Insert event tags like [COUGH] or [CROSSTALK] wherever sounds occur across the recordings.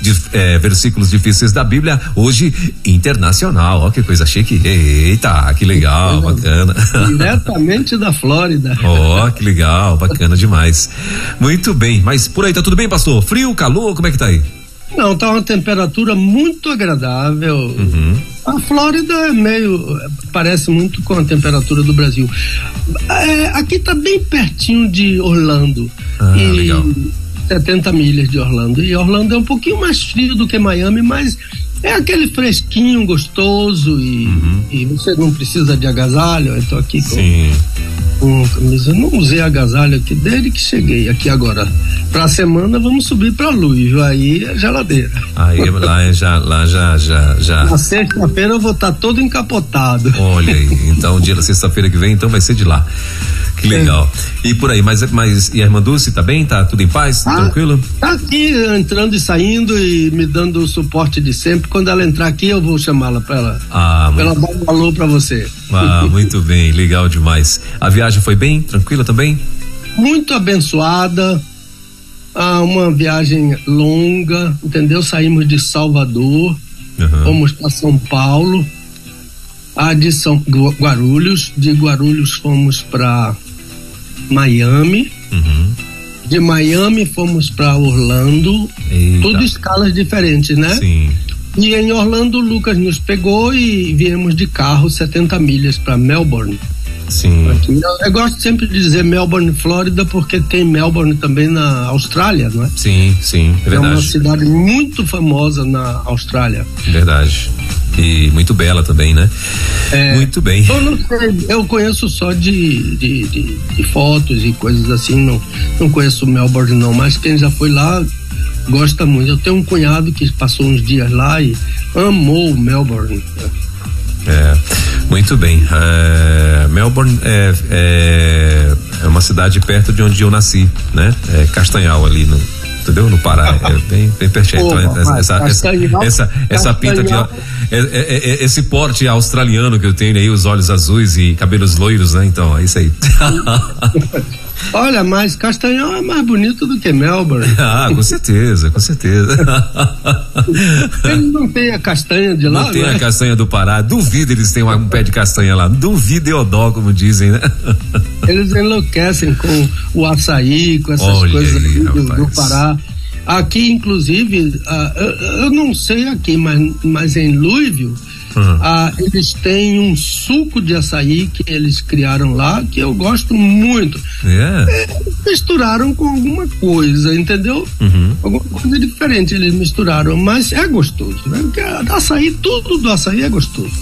de, é, Versículos Difíceis da Bíblia, hoje internacional. Ó, que coisa chique. Eita, que legal, bacana. Diretamente da Flórida. Ó, que legal, bacana demais. Muito bem, mas por aí tá tudo bem, pastor? Frio, calor, como é que tá aí? Não, tá uma temperatura muito agradável. Uhum. A Flórida é meio. parece muito com a temperatura do Brasil. É, aqui tá bem pertinho de Orlando. Ah, legal. 70 milhas de Orlando. E Orlando é um pouquinho mais frio do que Miami, mas é aquele fresquinho gostoso e, Uhum. e você não precisa de agasalho. Eu tô aqui com, Sim. com camisa. Eu não usei agasalho aqui desde que cheguei aqui agora. Pra semana vamos subir pra luz, aí é geladeira. Aí lá é já, lá já, já, já. Na sexta-feira eu vou estar todo encapotado. Olha aí, então dia da sexta-feira que vem, então vai ser de lá. Que legal. E por aí, mas, mas e a irmã Dulce tá bem? Tá tudo em paz? Ah. Tranquilo? Tá aqui entrando e saindo e me dando o suporte de sempre. Quando ela entrar aqui, eu vou chamá-la pra ela. Ah, Pra ela dar um alô pra você. ah, [LAUGHS] muito bem, legal demais. A viagem foi bem? Tranquila também? Muito abençoada. Ah, uma viagem longa, entendeu? Saímos de Salvador, Aham. fomos para São Paulo, a de São Gu- Guarulhos, de Guarulhos fomos para Miami, Uhum. de Miami fomos para Orlando, Eita. tudo escalas diferentes, né? Sim. E em Orlando, o Lucas nos pegou e viemos de carro 70 milhas para Melbourne. Sim. Aqui, Eu, eu gosto sempre de dizer Melbourne, Flórida, porque tem Melbourne também na Austrália, não é? Sim, sim, é É uma verdade. cidade muito famosa na Austrália. Verdade. E muito bela tambem, né? É, Muito bem. Eu não sei, eu conheço só de, de, de- de fotos e coisas assim, não, não conheço Melbourne não, mas quem já foi lá gosta muito. Eu tenho um cunhado que passou uns dias lá e amou Melbourne. É, muito bem. É, Melbourne é, é, é uma cidade perto de onde eu nasci, né? É Castanhal ali no. Entendeu? No Pará, é bem, bem pertinho. Então, essa, essa, essa, Castanhal- essa, essa pinta de. Castanhal- é- é- é- esse porte australiano que eu tenho aí, os olhos azuis e cabelos loiros, né? Então, é isso aí. [LAUGHS] Olha, mas Castanhal é mais bonito do que Melbourne. [LAUGHS] ah, com certeza, com certeza. Ele não tem a castanha de lá, Não tem né? a castanha do Pará. Duvido eles tenham um pé de castanha lá. Duvido Eodó, como dizem, né? Eles enlouquecem com o açaí, com essas Olha coisas aí, do, do. Pará. Aqui, inclusive, ah, eu, eu não sei aqui, mas, mas em Louisville, Uhum. ah, eles têm um suco de açaí que eles criaram lá, que eu gosto muito. É. Misturaram com alguma coisa, entendeu? Uhum. Alguma coisa diferente eles misturaram, mas é gostoso, né? Porque açaí, tudo do açaí é gostoso.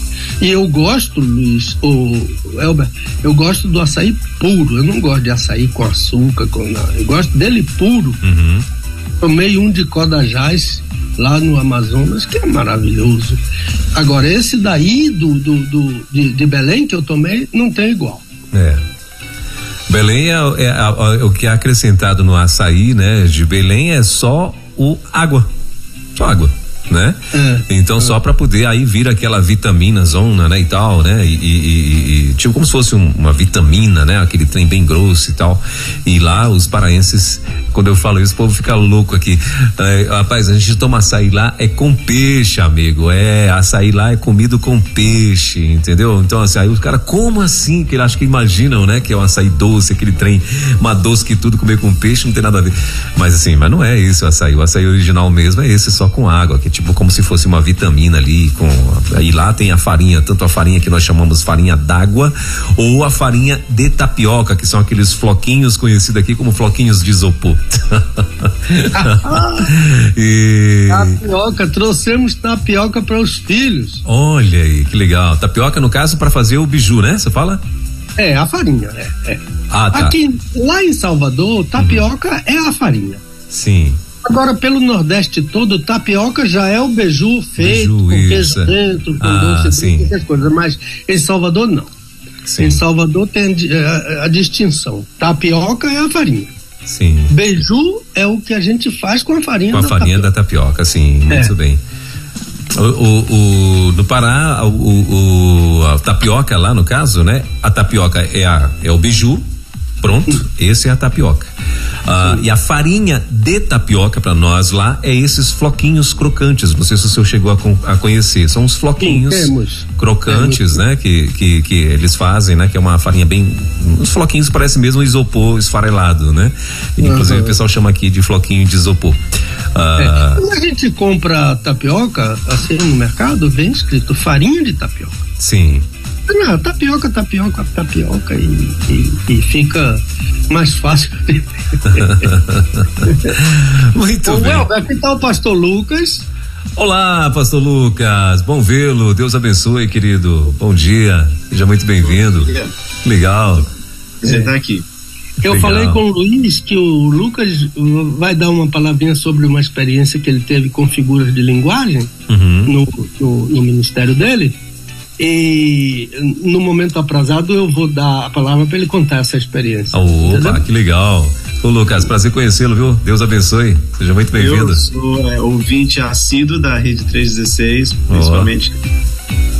E eu gosto, Luiz, o Elber, eu gosto do açaí puro. Eu não gosto de açaí com açúcar, com nada. Eu gosto dele puro. Uhum. Tomei um de Codajás lá no Amazonas, que é maravilhoso. Agora, esse daí do, do, do- de, de Belém que eu tomei, não tem igual. É. Belém é, é a- a- o que é acrescentado no açaí, né? De Belém é só o água. Só água, né? É. Então só para poder aí vir aquela vitamina zona, né? E tal, né? E, e- e- tipo como se fosse um- uma vitamina, né? Aquele trem bem grosso e tal. E lá os paraenses, quando eu falo isso, o povo fica louco aqui. É, rapaz, a gente toma açaí lá é com peixe, amigo. É, açaí lá é comido com peixe, entendeu? Então assim, aí os caras, como assim? Que eles acham que imaginam, né? Que é um açaí doce, aquele trem, uma doce que tudo comer com peixe, não tem nada a ver. Mas assim, mas não é isso o açaí. O açaí original mesmo é esse, só com água, que tipo como se fosse uma vitamina ali. Com, aí lá tem a farinha, tanto a farinha que nós chamamos farinha d'água, ou a farinha de tapioca, que são aqueles floquinhos conhecidos aqui como floquinhos de isopor. [LAUGHS] e. Tapioca, trouxemos tapioca para os filhos. Olha aí, que legal. Tapioca, no caso, para fazer o biju, né? Você fala? É, a farinha, é. é. Ah, tá. Aqui, lá em Salvador, tapioca é a farinha. Sim. Agora, pelo Nordeste todo, tapioca já é o beiju feito, Beiju, com queijo dentro, com Ah, doce, sim. essas coisas. Mas em Salvador, não. Sim. Em Salvador tem a, a, a distinção. Tapioca é a farinha. Sim. Beiju é o que a gente faz com a farinha com a da farinha tapioca. da tapioca, sim, muito é. bem. O, o, o, no Pará, o, o, a tapioca lá no caso, né? A tapioca é, a, é o biju, pronto, esse é a tapioca. Ah, e a farinha de tapioca para nós lá é esses floquinhos crocantes. Não sei se o senhor chegou a, a conhecer. São os floquinhos Sim, crocantes, né? Que, que, que eles fazem, né? Que é uma farinha bem. Os floquinhos parecem mesmo isopor esfarelado, né? Inclusive uhum. o pessoal chama aqui de floquinho de isopor. Ah, é. Quando a gente compra tapioca, assim no mercado, vem escrito farinha de tapioca. Sim. Não, tapioca, tapioca, tapioca e, e, e fica mais fácil. [LAUGHS] Muito Ô, bem. Well, aqui está o pastor Lucas. Olá, pastor Lucas, bom vê-lo, Deus abençoe, querido, bom dia, seja muito bem-vindo. Legal. Você está aqui. Eu Legal. falei com o Luiz que o Lucas vai dar uma palavrinha sobre uma experiência que ele teve com figuras de linguagem uhum. no, no, no ministério dele. E no momento aprazado eu vou dar a palavra para ele contar essa experiência. Opa, que legal. Ô Lucas, prazer conhecê-lo, viu? Deus abençoe. Seja muito bem-vindo. Eu sou é, ouvinte assíduo da Rede 316, principalmente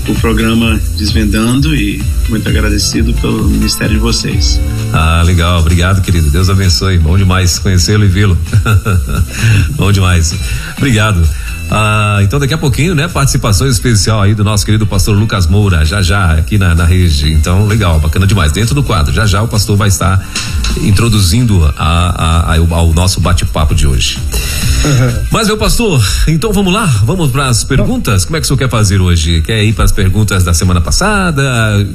oh. o programa Desvendando e muito agradecido pelo ministério de vocês. Ah, legal. Obrigado, querido. Deus abençoe. Bom demais conhecê-lo e vê-lo. [LAUGHS] Bom demais. Obrigado. Ah, então daqui a pouquinho, né? Participação especial aí do nosso querido pastor Lucas Moura, já já aqui na, na rede. Então, legal, bacana demais. Dentro do quadro, já já o pastor vai estar introduzindo a, a, a, ao nosso bate-papo de hoje. Uhum. Mas, meu pastor, então vamos lá? Vamos para as perguntas? Como é que o senhor quer fazer hoje? Quer ir para as perguntas da semana passada?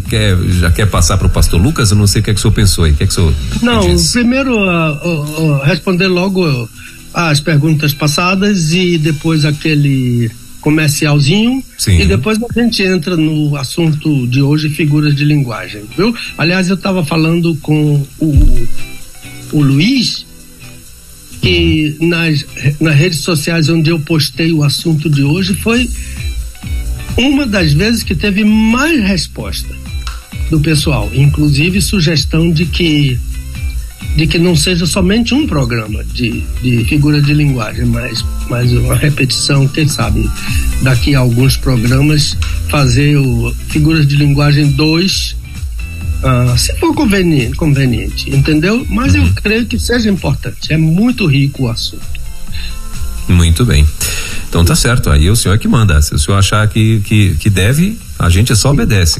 Quer, já quer passar para o pastor Lucas? Eu não sei o que é que o senhor pensou aí. O que é que o senhor Não, primeiro uh, uh, uh, responder logo as perguntas passadas e depois aquele comercialzinho Sim. e depois a gente entra no assunto de hoje, figuras de linguagem, viu? Aliás, eu estava falando com o, o Luiz que nas, nas redes sociais onde eu postei o assunto de hoje foi uma das vezes que teve mais resposta do pessoal, inclusive sugestão de que de que não seja somente um programa de, de figura de linguagem, mas, mas uma repetição, quem sabe, daqui a alguns programas, fazer o Figuras de Linguagem 2, uh, se for conveniente, conveniente, entendeu? Mas eu uhum. creio que seja importante, é muito rico o assunto. Muito bem. Então tá certo, aí o senhor é que manda. Se o senhor achar que, que, que deve, a gente só obedece.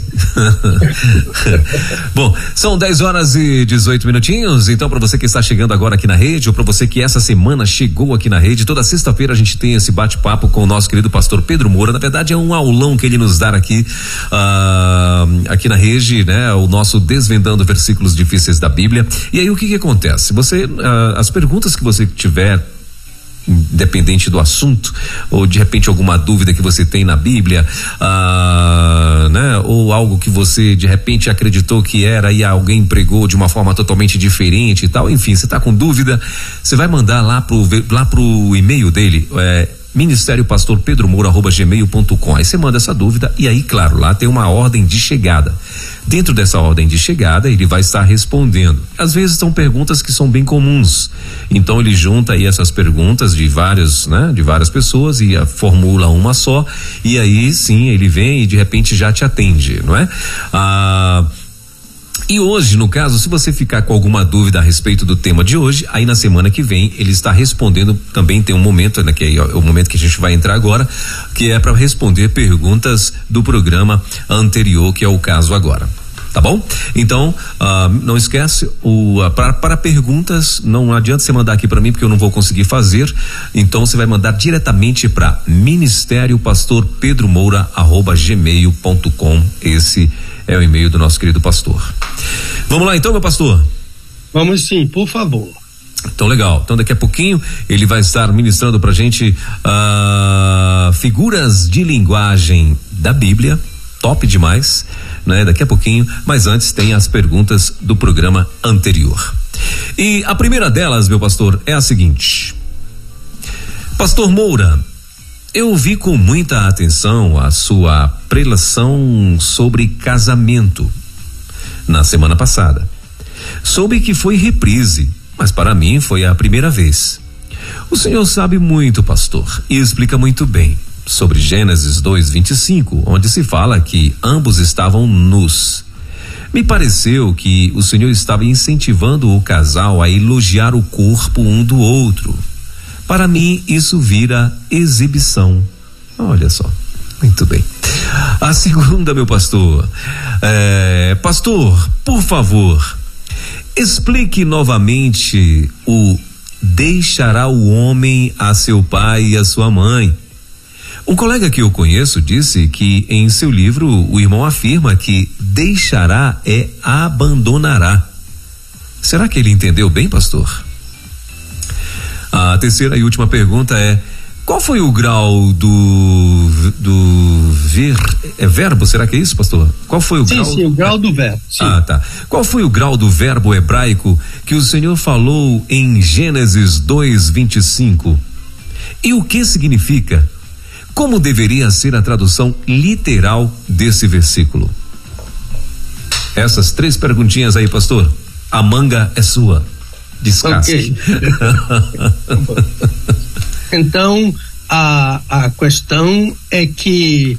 [LAUGHS] Bom, são 10 horas e 18 minutinhos. Então, para você que está chegando agora aqui na rede, ou para você que essa semana chegou aqui na rede, toda sexta-feira a gente tem esse bate-papo com o nosso querido pastor Pedro Moura. Na verdade, é um aulão que ele nos dá aqui, uh, aqui na rede, né? O nosso Desvendando Versículos Difíceis da Bíblia. E aí, o que que acontece? Você, uh, as perguntas que você tiver independente do assunto, ou de repente alguma dúvida que você tem na Bíblia, ah, né? Ou algo que você de repente acreditou que era e alguém pregou de uma forma totalmente diferente e tal, enfim, você está com dúvida, você vai mandar lá pro, lá pro e-mail dele, é, Ministério Pastor Pedro Moura, arroba gmail.com. Aí você manda essa dúvida e aí, claro, lá tem uma ordem de chegada. Dentro dessa ordem de chegada, ele vai estar respondendo. Às vezes são perguntas que são bem comuns. Então ele junta aí essas perguntas de várias, né, de várias pessoas e formula uma só. E aí sim ele vem e de repente já te atende, não é? Ah, e hoje, no caso, se você ficar com alguma dúvida a respeito do tema de hoje, aí na semana que vem ele está respondendo. Também tem um momento, né, que é o momento que a gente vai entrar agora, que é para responder perguntas do programa anterior, que é o caso agora tá bom? Então, uh, não esquece, o, uh, para, para perguntas, não adianta você mandar aqui para mim, porque eu não vou conseguir fazer. Então, você vai mandar diretamente para Ministério Pastor Pedro Moura, arroba gmail.com. Esse é o e-mail do nosso querido pastor. Vamos lá então, meu pastor? Vamos sim, por favor. Então legal. Então daqui a pouquinho ele vai estar ministrando pra gente uh, figuras de linguagem da Bíblia. Top demais, né? Daqui a pouquinho, mas antes tem as perguntas do programa anterior. E a primeira delas, meu pastor, é a seguinte: Pastor Moura, eu ouvi com muita atenção a sua prelação sobre casamento. na semana passada. Soube que foi reprise, mas para mim foi a primeira vez. O senhor sabe muito, pastor, e explica muito bem sobre Gênesis 2:25, onde se fala que ambos estavam nus. Me pareceu que o Senhor estava incentivando o casal a elogiar o corpo um do outro. Para mim, isso vira exibição. Olha só. Muito bem. A segunda, meu pastor. É, pastor, por favor, explique novamente o deixará o homem a seu pai e a sua mãe. Um colega que eu conheço disse que em seu livro o irmão afirma que deixará é abandonará. Será que ele entendeu bem, pastor? A terceira e última pergunta é: qual foi o grau do do ver é verbo? Será que é isso, pastor? Qual foi o sim, grau? Sim, o grau do verbo. Sim. Ah, tá. Qual foi o grau do verbo hebraico que o Senhor falou em Gênesis 2:25? E o que significa? Como deveria ser a tradução literal desse versículo? Essas três perguntinhas aí, pastor. A manga é sua. Descasque. Okay. [LAUGHS] então, a, a questão é que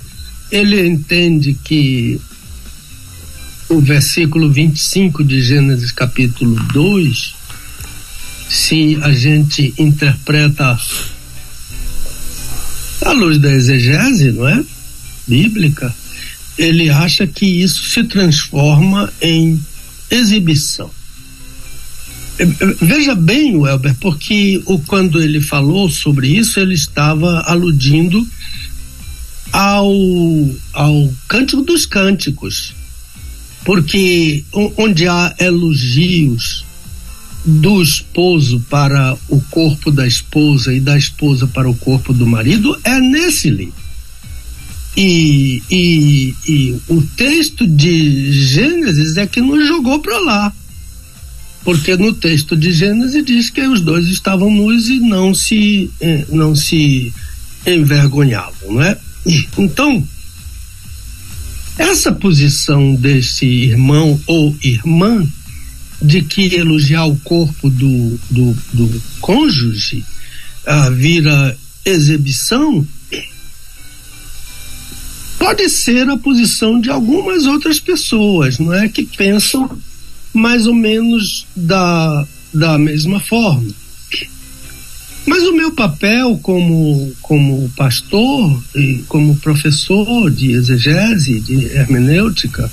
ele entende que o versículo 25 de Gênesis capítulo 2, se a gente interpreta à luz da exegese, não é? Bíblica, ele acha que isso se transforma em exibição. Veja bem, Welber, porque o, quando ele falou sobre isso, ele estava aludindo ao, ao Cântico dos Cânticos. Porque onde há elogios do esposo para o corpo da esposa e da esposa para o corpo do marido, é nesse livro. E, e, e o texto de Gênesis é que nos jogou para lá porque no texto de Gênesis diz que os dois estavam nus e não se eh, não se envergonhavam, não é? Então essa posição desse irmão ou irmã de que elogiar o corpo do, do, do cônjuge ah, vira exibição pode ser a posição de algumas outras pessoas, não é? Que pensam mais ou menos da, da mesma forma. Mas o meu papel como, como pastor e como professor de exegese, de hermenêutica,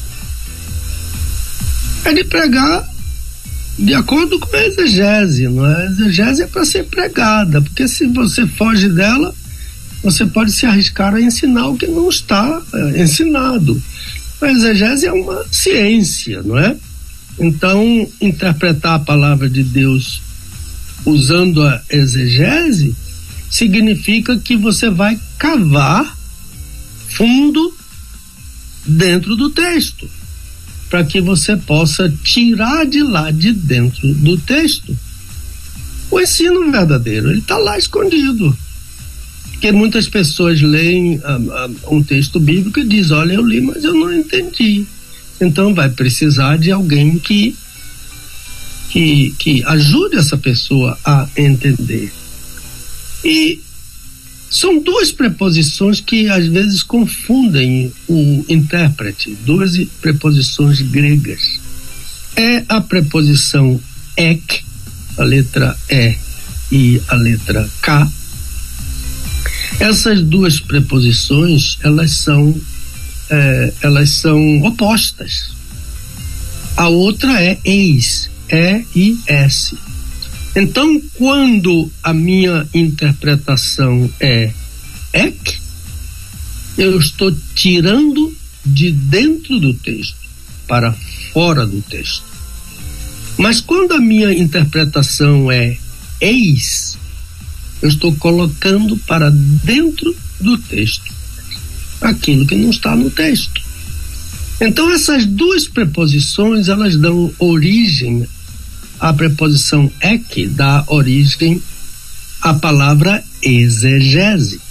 é de pregar de acordo com a exegese, não é? A exegese é para ser pregada, porque se você foge dela, você pode se arriscar a ensinar o que não está é, ensinado. A exegese é uma ciência, não é? Então, interpretar a palavra de Deus usando a exegese significa que você vai cavar fundo dentro do texto, para que você possa tirar de lá de dentro do texto o ensino verdadeiro. Ele está lá escondido. Porque muitas pessoas leem uh, uh, um texto bíblico e dizem: Olha, eu li, mas eu não entendi. Então vai precisar de alguém que, que, que ajude essa pessoa a entender. E são duas preposições que às vezes confundem o intérprete, duas preposições gregas. É a preposição ek, a letra E e a letra K. Essas duas preposições, elas são é, elas são opostas. A outra é eis, E-I-S. Então, quando a minha interpretação é ek, eu estou tirando de dentro do texto para fora do texto. Mas quando a minha interpretação é eis, eu estou colocando para dentro do texto aquilo que não está no texto. Então essas duas preposições elas dão origem à preposição ek dá origem à palavra exegese.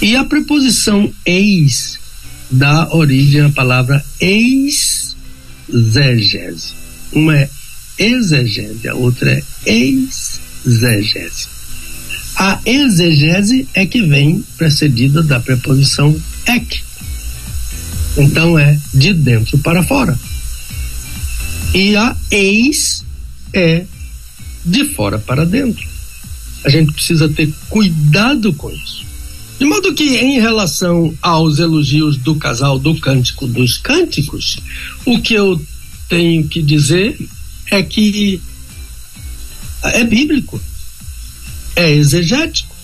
E a preposição eis dá origem à palavra exegese. Uma é exegese, a outra é exegese. A exegese é que vem precedida da preposição ek. Então é de dentro para fora. E a ex é de fora para dentro. A gente precisa ter cuidado com isso. De modo que, em relação aos elogios do casal do Cântico dos Cânticos, o que eu tenho que dizer é que é bíblico, é exegético,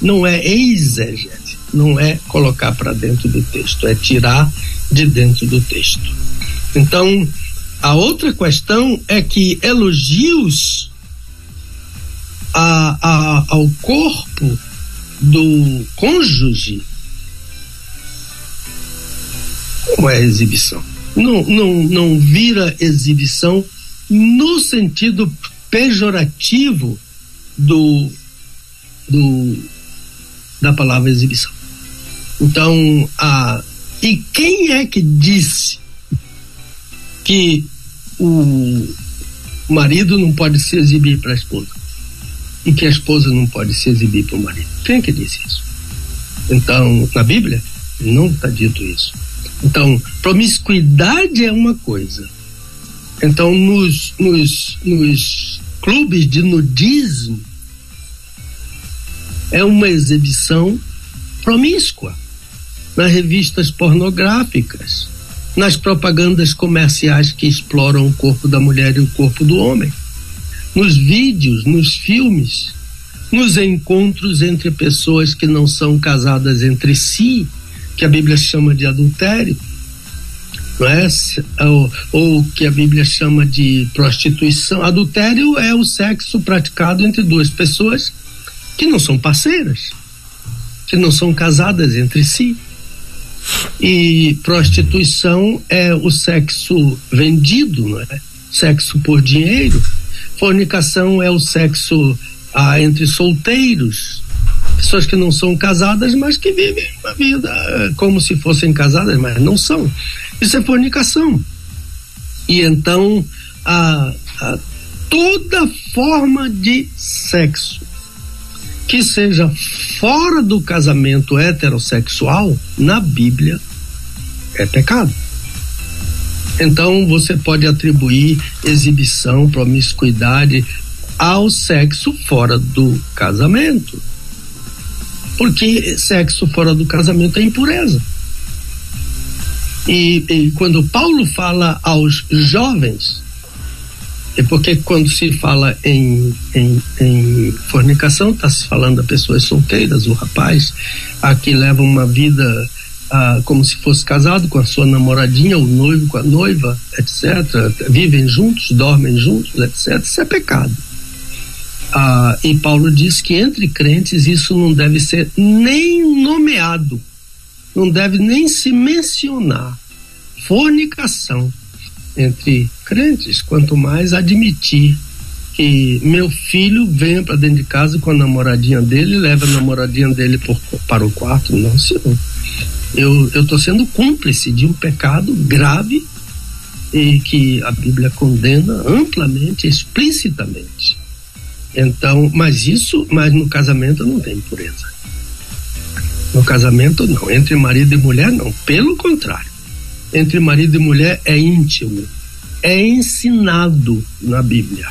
não é exegético, não é colocar para dentro do texto, é tirar de dentro do texto. Então, a outra questão é que elogios a, a, ao corpo do cônjuge não é exibição. Não, não, não vira exibição no sentido pejorativo do, do da palavra exibição. Então, a, e quem é que disse que o marido não pode se exibir para a esposa? E que a esposa não pode se exibir para o marido? Quem é que disse isso? Então, na Bíblia, não está dito isso. Então, promiscuidade é uma coisa. Então, nos, nos, nos clubes de nudismo, é uma exibição promíscua. Nas revistas pornográficas, nas propagandas comerciais que exploram o corpo da mulher e o corpo do homem, nos vídeos, nos filmes, nos encontros entre pessoas que não são casadas entre si, que a Bíblia chama de adultério, não é? ou, ou que a Bíblia chama de prostituição. Adultério é o sexo praticado entre duas pessoas que não são parceiras, que não são casadas entre si. E prostituição é o sexo vendido, não é? Sexo por dinheiro. Fornicação é o sexo ah, entre solteiros, pessoas que não são casadas, mas que vivem uma vida eh, como se fossem casadas, mas não são. Isso é fornicação. E então, a, a toda forma de sexo que seja fora do casamento heterossexual, na Bíblia, é pecado. Então você pode atribuir exibição, promiscuidade ao sexo fora do casamento. Porque sexo fora do casamento é impureza. E, e quando Paulo fala aos jovens, é porque quando se fala em, em, em fornicação, está se falando de pessoas solteiras, o rapaz a que leva uma vida ah, como se fosse casado com a sua namoradinha, o noivo com a noiva, etc. Vivem juntos, dormem juntos, etc. Isso é pecado. Ah, e Paulo diz que entre crentes isso não deve ser nem nomeado, não deve nem se mencionar. Fornicação entre crentes, quanto mais admitir que meu filho venha para dentro de casa com a namoradinha dele, leva a namoradinha dele por, para o quarto, não, senhor. Eu estou sendo cúmplice de um pecado grave e que a Bíblia condena amplamente, explicitamente. Então, mas isso, mas no casamento não tem pureza. No casamento não, entre marido e mulher não, pelo contrário entre marido e mulher é íntimo, é ensinado na Bíblia.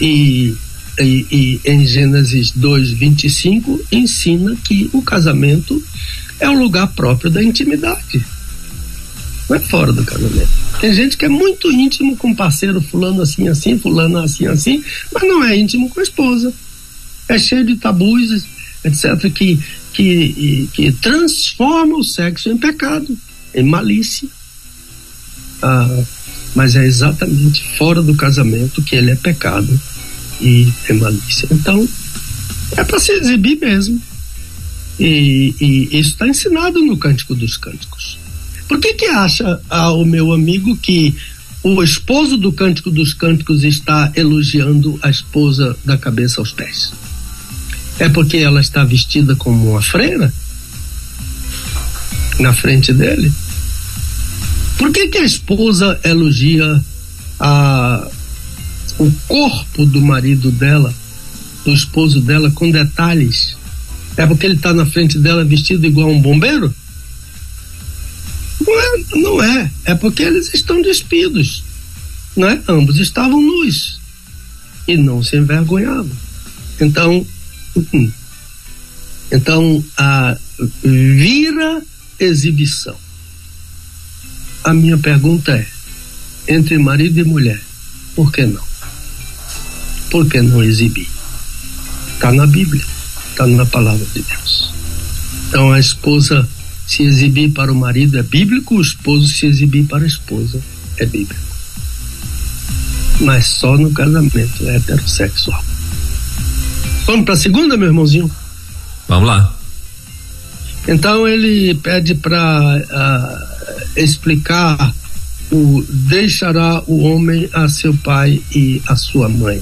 E, e, e em Gênesis 2, 25, ensina que o casamento é o lugar próprio da intimidade. Não é fora do casamento. Tem gente que é muito íntimo com parceiro, fulano assim, assim, fulano assim, assim, mas não é íntimo com a esposa. É cheio de tabus, etc., que, que, que transforma o sexo em pecado é malícia. Ah, mas é exatamente fora do casamento que ele é pecado e é malícia. Então, é para se exibir mesmo. E, e isso está ensinado no Cântico dos Cânticos. Por que que acha ah, o meu amigo que o esposo do Cântico dos Cânticos está elogiando a esposa da cabeça aos pés? É porque ela está vestida como uma freira? na frente dele. Por que, que a esposa elogia a, o corpo do marido dela, do esposo dela, com detalhes? É porque ele está na frente dela vestido igual um bombeiro? Não é, não é. É porque eles estão despidos. Não é? Ambos estavam nus e não se envergonhavam. Então, hum, então a vira exibição. A minha pergunta é: entre marido e mulher, por que não? Por que não exibir? Está na Bíblia, está na palavra de Deus. Então a esposa se exibir para o marido é bíblico, o esposo se exibir para a esposa é bíblico. Mas só no casamento é heterossexual. Vamos para a segunda, meu irmãozinho? Vamos lá. Então ele pede para ah, explicar o deixará o homem a seu pai e a sua mãe.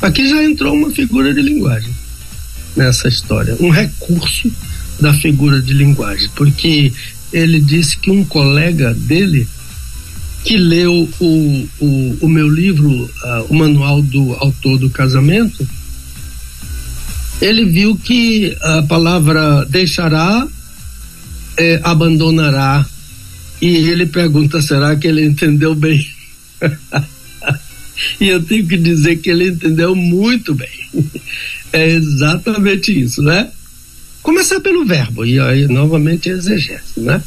Aqui já entrou uma figura de linguagem nessa história, um recurso da figura de linguagem, porque ele disse que um colega dele que leu o, o, o meu livro, uh, o manual do autor do casamento, ele viu que a palavra deixará é, abandonará. E ele pergunta: será que ele entendeu bem? [LAUGHS] e eu tenho que dizer que ele entendeu muito bem. [LAUGHS] É exatamente isso, né? Começar pelo verbo, e aí novamente a exegese, né?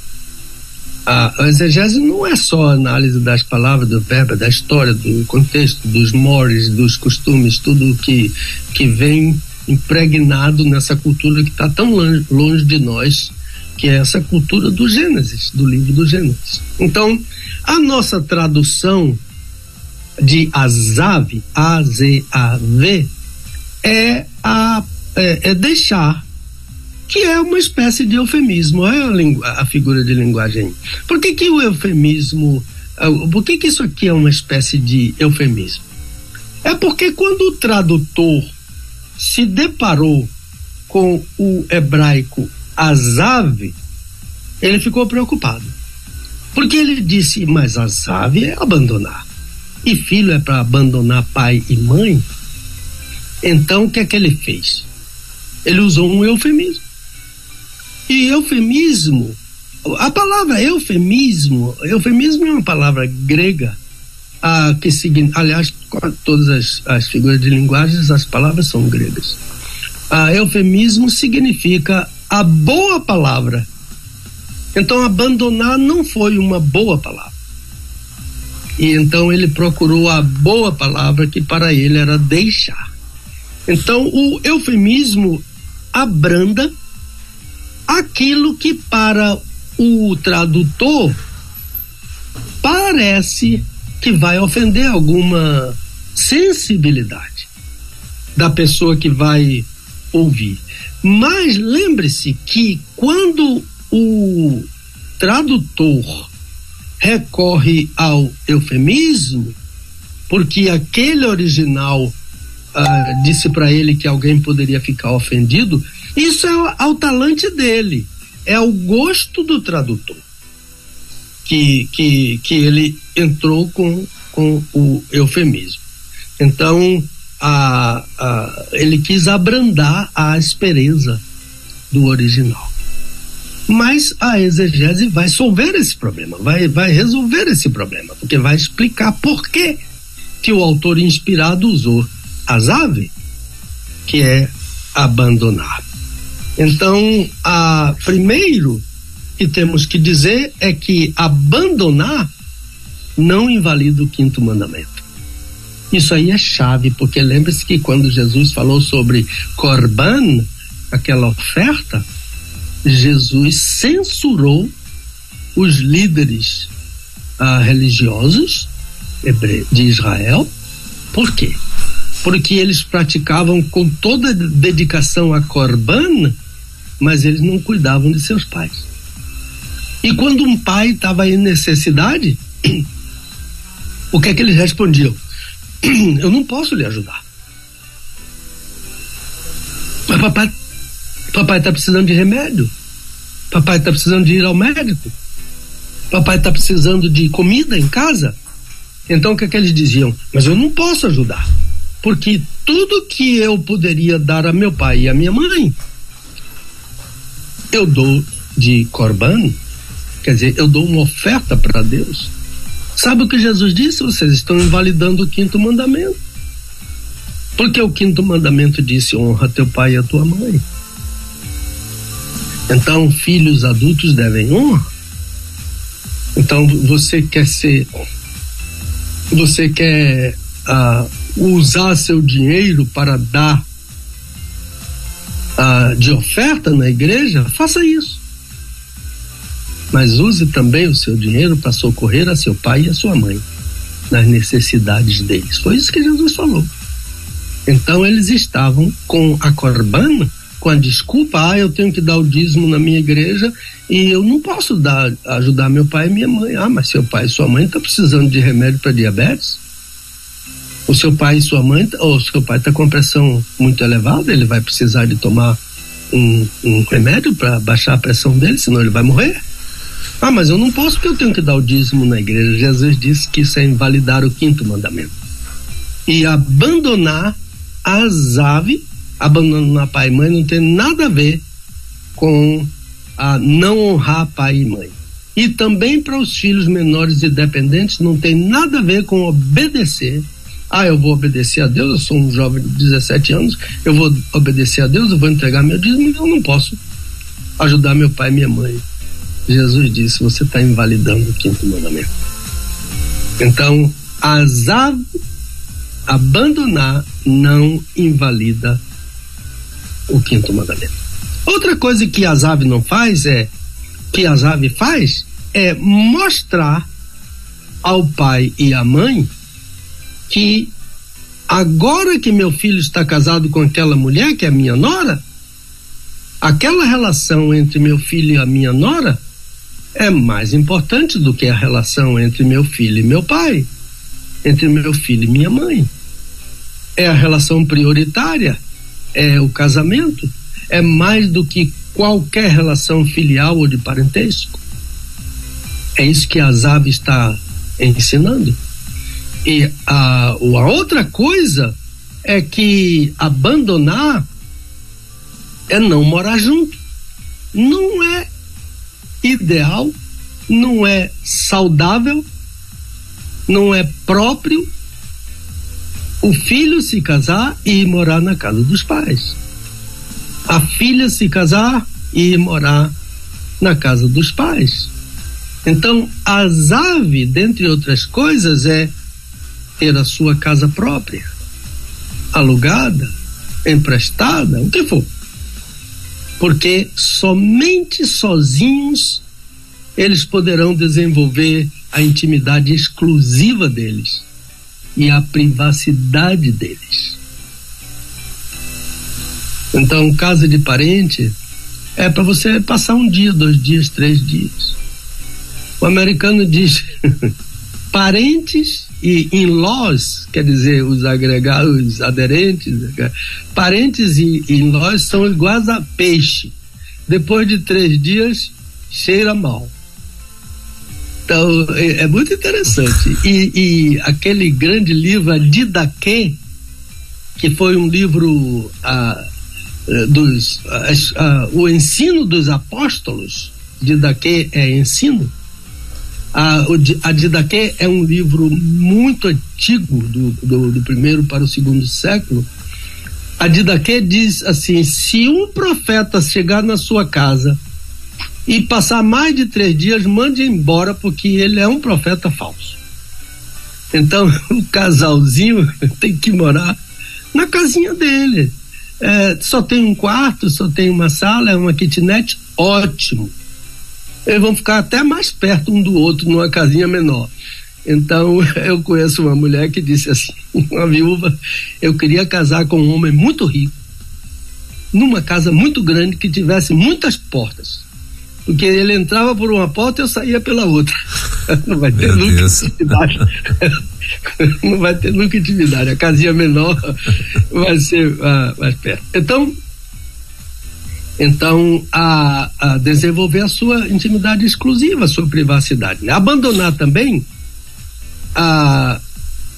A, exegese não é só a análise das palavras, do verbo, da história, do contexto, dos mores, dos costumes, tudo que, que vem impregnado nessa cultura que está tão longe, longe de nós, que é essa cultura do Gênesis, do livro do Gênesis. Então, a nossa tradução de Azav, A-Z-A-V, é, a, é, é, deixar, que é uma espécie de eufemismo, é a, a figura de linguagem. Por que, que o eufemismo, é, por que, que isso aqui é uma espécie de eufemismo? É porque quando o tradutor se deparou com o hebraico Azav, ele ficou preocupado. Porque ele disse: Mas Azav é abandonar. E filho é para abandonar pai e mãe? Então o que é que ele fez? Ele usou um eufemismo. E eufemismo, a palavra eufemismo, eufemismo é uma palavra grega ah, que significa, aliás, todas as, as figuras de linguagem, as palavras são gregas. Ah, eufemismo significa a boa palavra. Então, abandonar não foi uma boa palavra. E então ele procurou a boa palavra que para ele era deixar. Então, o eufemismo abranda aquilo que para o tradutor parece que vai ofender alguma sensibilidade da pessoa que vai ouvir. Mas lembre-se que quando o tradutor recorre ao eufemismo, porque aquele original ah, disse para ele que alguém poderia ficar ofendido, isso é ao talante dele, é ao gosto do tradutor que, que, que ele entrou com, com o eufemismo. Então, a, a, ele quis abrandar a aspereza do original. Mas a exegese vai solver esse problema, vai, vai resolver esse problema, porque vai explicar por que, que o autor inspirado usou as aves, que é abandonar. Então, a, primeiro que temos que dizer é que abandonar não invalida o quinto mandamento. Isso aí é chave, porque lembre-se que quando Jesus falou sobre Corban, aquela oferta, Jesus censurou os líderes ah, religiosos de Israel. Por quê? Porque eles praticavam com toda dedicação a Corban, mas eles não cuidavam de seus pais. E quando um pai estava em necessidade, [CLEARS THROAT] o que é que eles respondiam? [CLEARS THROAT] eu não posso lhe ajudar. Mas papai, papai está precisando de remédio. Papai está precisando de ir ao médico. Papai está precisando de comida em casa. Então o que, é que eles diziam? Mas eu não posso ajudar. Porque tudo que eu poderia dar a meu pai e a minha mãe, eu dou de corban, quer dizer, eu dou uma oferta para Deus. Sabe o que Jesus disse? Vocês estão invalidando o quinto mandamento. Porque o quinto mandamento disse: honra teu pai e a tua mãe. Então, filhos adultos devem honra. Então, você quer ser. Você quer uh, usar seu dinheiro para dar uh, de oferta na igreja? Faça isso. Mas use também o seu dinheiro para socorrer a seu pai e a sua mãe nas necessidades deles. Foi isso que Jesus falou. Então eles estavam com a corbana, com a desculpa, ah, eu tenho que dar o dízimo na minha igreja e eu não posso dar, ajudar meu pai e minha mãe. Ah, mas seu pai e sua mãe estão precisando de remédio para diabetes? O seu pai e sua mãe, ou seu pai está com pressão muito elevada, ele vai precisar de tomar um, um remédio para baixar a pressão dele, senão ele vai morrer. Ah, mas eu não posso porque eu tenho que dar o dízimo na igreja. Jesus disse que isso é invalidar o quinto mandamento. E abandonar as aves, abandonar pai e mãe, não tem nada a ver com a não honrar pai e mãe. E também para os filhos menores e dependentes não tem nada a ver com obedecer. Ah, eu vou obedecer a Deus, eu sou um jovem de 17 anos, eu vou obedecer a Deus, eu vou entregar meu dízimo, eu não posso ajudar meu pai e minha mãe. Jesus disse: você está invalidando o quinto mandamento. Então, aves abandonar não invalida o quinto mandamento. Outra coisa que as não faz é que as faz é mostrar ao pai e à mãe que agora que meu filho está casado com aquela mulher que é minha nora, aquela relação entre meu filho e a minha nora é mais importante do que a relação entre meu filho e meu pai, entre meu filho e minha mãe é a relação prioritária, é o casamento, é mais do que qualquer relação filial ou de parentesco. É isso que a Zab está ensinando. E a, a outra coisa é que abandonar é não morar junto. Não é ideal, não é saudável, não é próprio o filho se casar e ir morar na casa dos pais. A filha se casar e ir morar na casa dos pais. Então, a ZAV, dentre outras coisas, é ter a sua casa própria, alugada, emprestada, o que for. Porque somente sozinhos eles poderão desenvolver a intimidade exclusiva deles e a privacidade deles. Então, casa de parente é para você passar um dia, dois dias, três dias. O americano diz [LAUGHS] parentes e in-laws, quer dizer, os agregados, os aderentes, parentes e in-laws são iguais a peixe. Depois de três dias, cheira mal. Então, é, é muito interessante. E, e, aquele grande livro, a Didaquê, que foi um livro ah, eh, dos o ensino dos apóstolos, Didaquê é ensino. Ah, a Didaquê é um livro muito antigo, do, do, do primeiro para o segundo século. A Didaquê diz assim: se um profeta chegar na sua casa e passar mais de três dias, mande embora, porque ele é um profeta falso. Então, [LAUGHS] o casalzinho [LAUGHS] tem que morar na casinha dele. É, só tem um quarto, só tem uma sala, é uma kitnet, ótimo. Eles vão ficar até mais perto um do outro numa casinha menor. Então, [LAUGHS] eu conheço uma mulher que disse assim: [LAUGHS] uma viúva, eu queria casar com um homem muito rico, numa casa muito grande que tivesse muitas portas porque ele entrava por uma porta e eu saía pela outra. [LAUGHS] Não vai ter Meu nunca Deus. intimidade. Não vai ter nunca intimidade. A casinha menor vai ser uh, mais perto. Então, Então, a, a, desenvolver a sua intimidade exclusiva, a sua privacidade. Né? Abandonar também a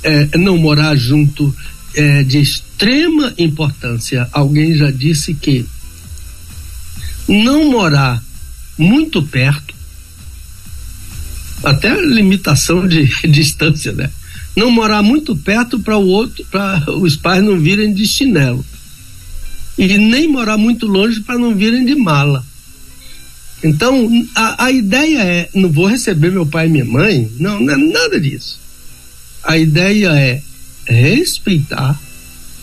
é, não morar junto é de extrema importância. Alguém já disse que não morar muito perto, até limitação de [LAUGHS] distância, né? Não morar muito perto para o outro, para os pais não virem de chinelo. E nem morar muito longe para não virem de mala. Então, a, a ideia é: não vou receber meu pai e minha mãe? Não, não é nada disso. A ideia é respeitar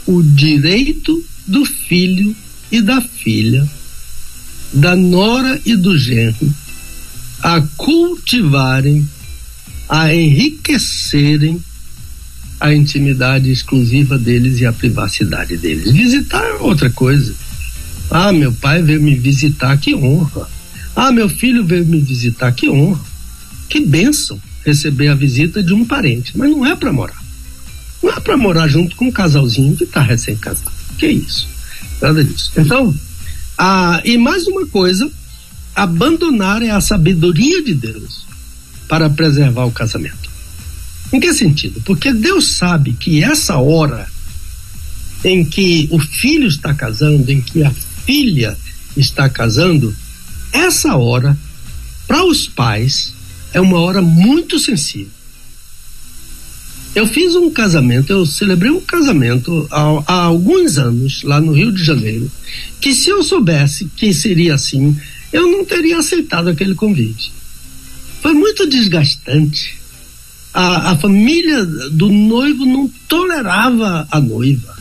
o direito do filho e da filha, da nora e do genro, a cultivarem, a enriquecerem a intimidade exclusiva deles e a privacidade deles. Visitar é outra coisa. Ah, meu pai veio me visitar, que honra. Ah, meu filho veio me visitar, que honra. Que bênção receber a visita de um parente, mas não é para morar. Não é para morar junto com um casalzinho que está recém-casado. Que isso? Nada disso. Então, ah, e mais uma coisa, abandonar é a sabedoria de Deus para preservar o casamento. Em que sentido? Porque Deus sabe que essa hora em que o filho está casando, em que a filha está casando, essa hora, para os pais, é uma hora muito sensível. Eu fiz um casamento, eu celebrei um casamento há, há, alguns anos, lá no Rio de Janeiro, que se eu soubesse que seria assim, eu não teria aceitado aquele convite. Foi muito desgastante. A, a família do noivo não tolerava a noiva.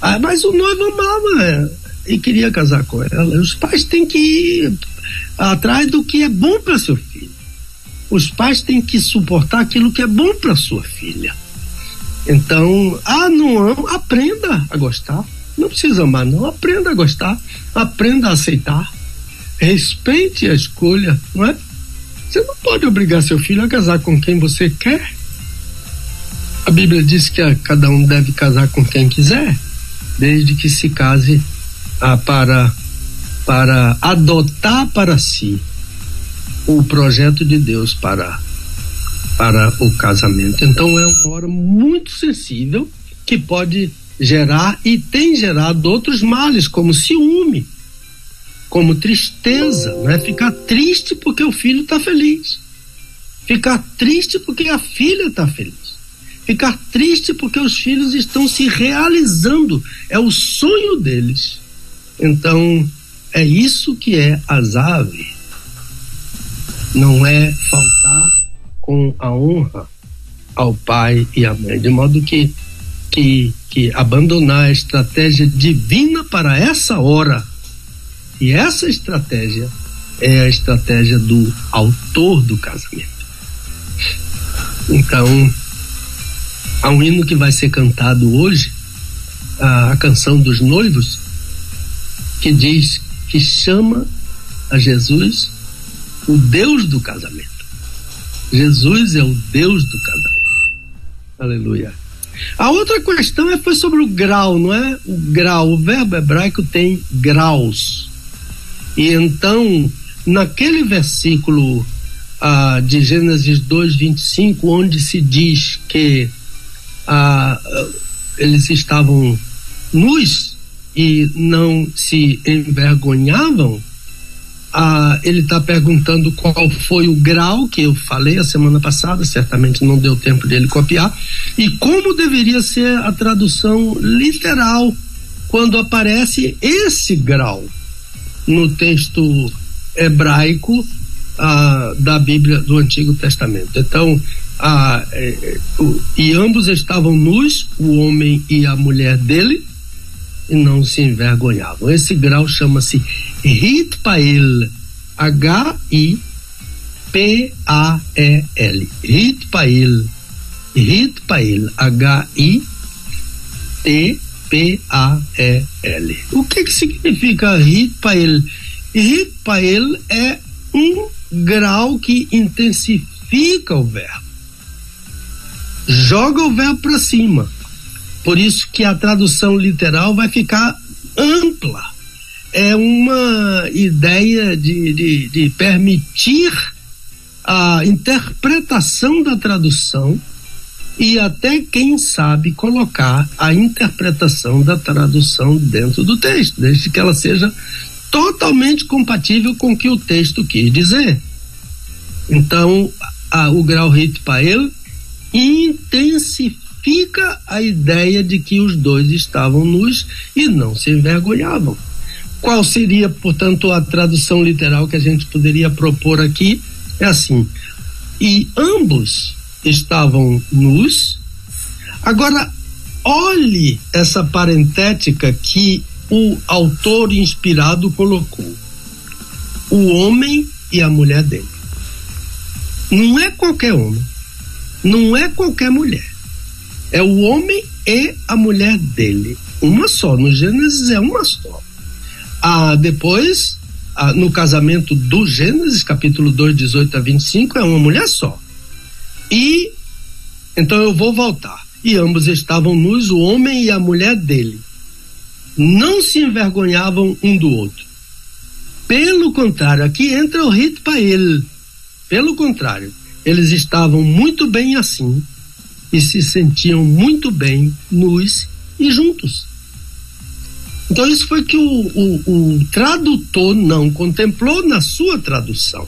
Ah, mas o noivo amava ela e queria casar com ela. Os pais têm que ir atrás do que é bom para seu filho os pais têm que suportar aquilo que é bom para sua filha. Então, ah, não amo, aprenda a gostar. Não precisa amar, não. Aprenda a gostar, aprenda a aceitar. Respeite a escolha, não é? Você não pode obrigar seu filho a casar com quem você quer. A Bíblia diz que cada um deve casar com quem quiser, desde que se case ah, para, para adotar para si o projeto de Deus para para o casamento. Então é uma hora muito sensível que pode gerar e tem gerado outros males, como ciúme, como tristeza, né? Ficar triste porque o filho está feliz. Ficar triste porque a filha está feliz. Ficar triste porque os filhos estão se realizando. É o sonho deles. Então, é isso que é azave não é faltar com a honra ao pai e à mãe, de modo que, que, que abandonar a estratégia divina para essa hora. E essa estratégia é a estratégia do autor do casamento. Então, há um hino que vai ser cantado hoje, a, a canção dos noivos, que diz que chama a Jesus o Deus do casamento. Jesus é o Deus do casamento. Aleluia. A outra questão é, foi sobre o grau, não é? O grau, o verbo hebraico tem graus. E então, naquele versículo ah, de Gênesis 2, 25, onde se diz que ah, eles estavam nus e não se envergonhavam, ah, ele está perguntando qual foi o grau que eu falei a semana passada, certamente não deu tempo dele copiar, e como deveria ser a tradução literal quando aparece esse grau no texto hebraico ah, da Bíblia do Antigo Testamento. Então, ah, é, o, e ambos estavam nus, o homem e a mulher dele, e não se envergonhavam. Esse grau chama-se Hitpael, H-I-P-A-E-L, Hitpael, Hitpael, H-I-T-P-A-E-L. O que que significa Hitpael? Hitpael é um grau que intensifica o verbo. Joga o verbo para cima por isso que a tradução literal vai ficar ampla. é uma ideia de, de, de permitir a interpretação da tradução e até, quem sabe, colocar a interpretação da tradução dentro do texto, desde que ela seja totalmente compatível com o que o texto quis dizer. Então, a, o grau Rit Pael intensifica a ideia de que os dois estavam nus e não se envergonhavam. Qual seria, portanto, a tradução literal que a gente poderia propor aqui? É assim: e ambos estavam nus. Agora, olhe essa parentética que o autor inspirado colocou: o homem e a mulher dele. Não é qualquer homem, não é qualquer mulher. É o homem e a mulher dele. Uma só. No Gênesis é uma só. Ah, depois, ah, no casamento do Gênesis, capítulo 2, 18 a 25, é uma mulher só. E então eu vou voltar. E ambos estavam nus, o homem e a mulher dele. Não se envergonhavam um do outro. Pelo contrário, aqui entra o rito para ele. Pelo contrário, eles estavam muito bem assim e se sentiam muito bem nus e juntos. Então, isso foi que o, o, o tradutor não contemplou na sua tradução.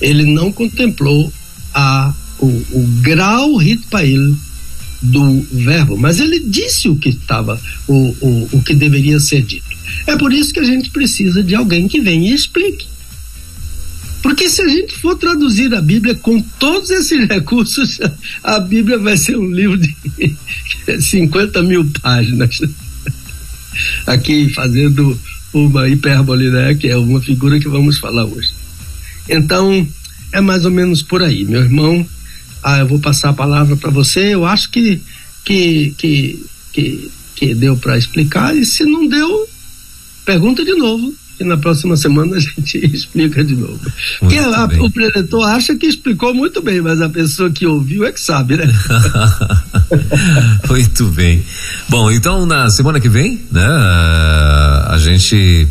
Ele não contemplou a o, o grau ritpail do verbo, mas ele disse o que estava, o, o, o que deveria ser dito. É por isso que a gente precisa de alguém que venha e explique. Porque se a gente for traduzir a Bíblia com todos esses [LAUGHS] recursos, a Bíblia vai ser um livro de [LAUGHS] 50 mil páginas. [LAUGHS] Aqui fazendo uma hipérbole, né? Que é uma figura que vamos falar hoje. Então, é mais ou menos por aí, meu irmão ah, eu vou passar a palavra para você. Eu acho que, que, que, que, que deu para explicar, e se não deu, pergunta de novo. E na próxima semana a gente [LAUGHS] explica de novo. Porque a, o preletor acha que explicou muito bem, mas a pessoa que ouviu é que sabe, né? [LAUGHS] muito bem. Bom, então na semana que vem, né, a gente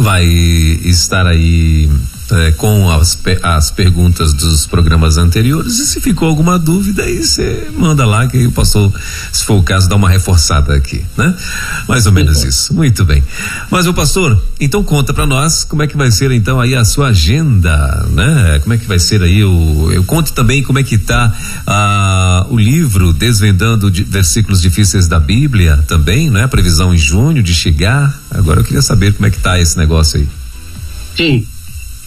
vai estar aí é, com as, as perguntas dos programas anteriores e se ficou alguma dúvida aí você manda lá que aí o pastor, se for o caso, dá uma reforçada aqui, né? Mais ou menos isso. Muito bem. Mas o pastor, então conta para nós como é que vai ser então aí a sua agenda, né? Como é que vai ser aí o eu conto também como é que tá ah, o livro Desvendando de, versículos difíceis da Bíblia também, né? A previsão em junho de chegar. Agora eu queria saber como é que tá esse negócio aí. Sim.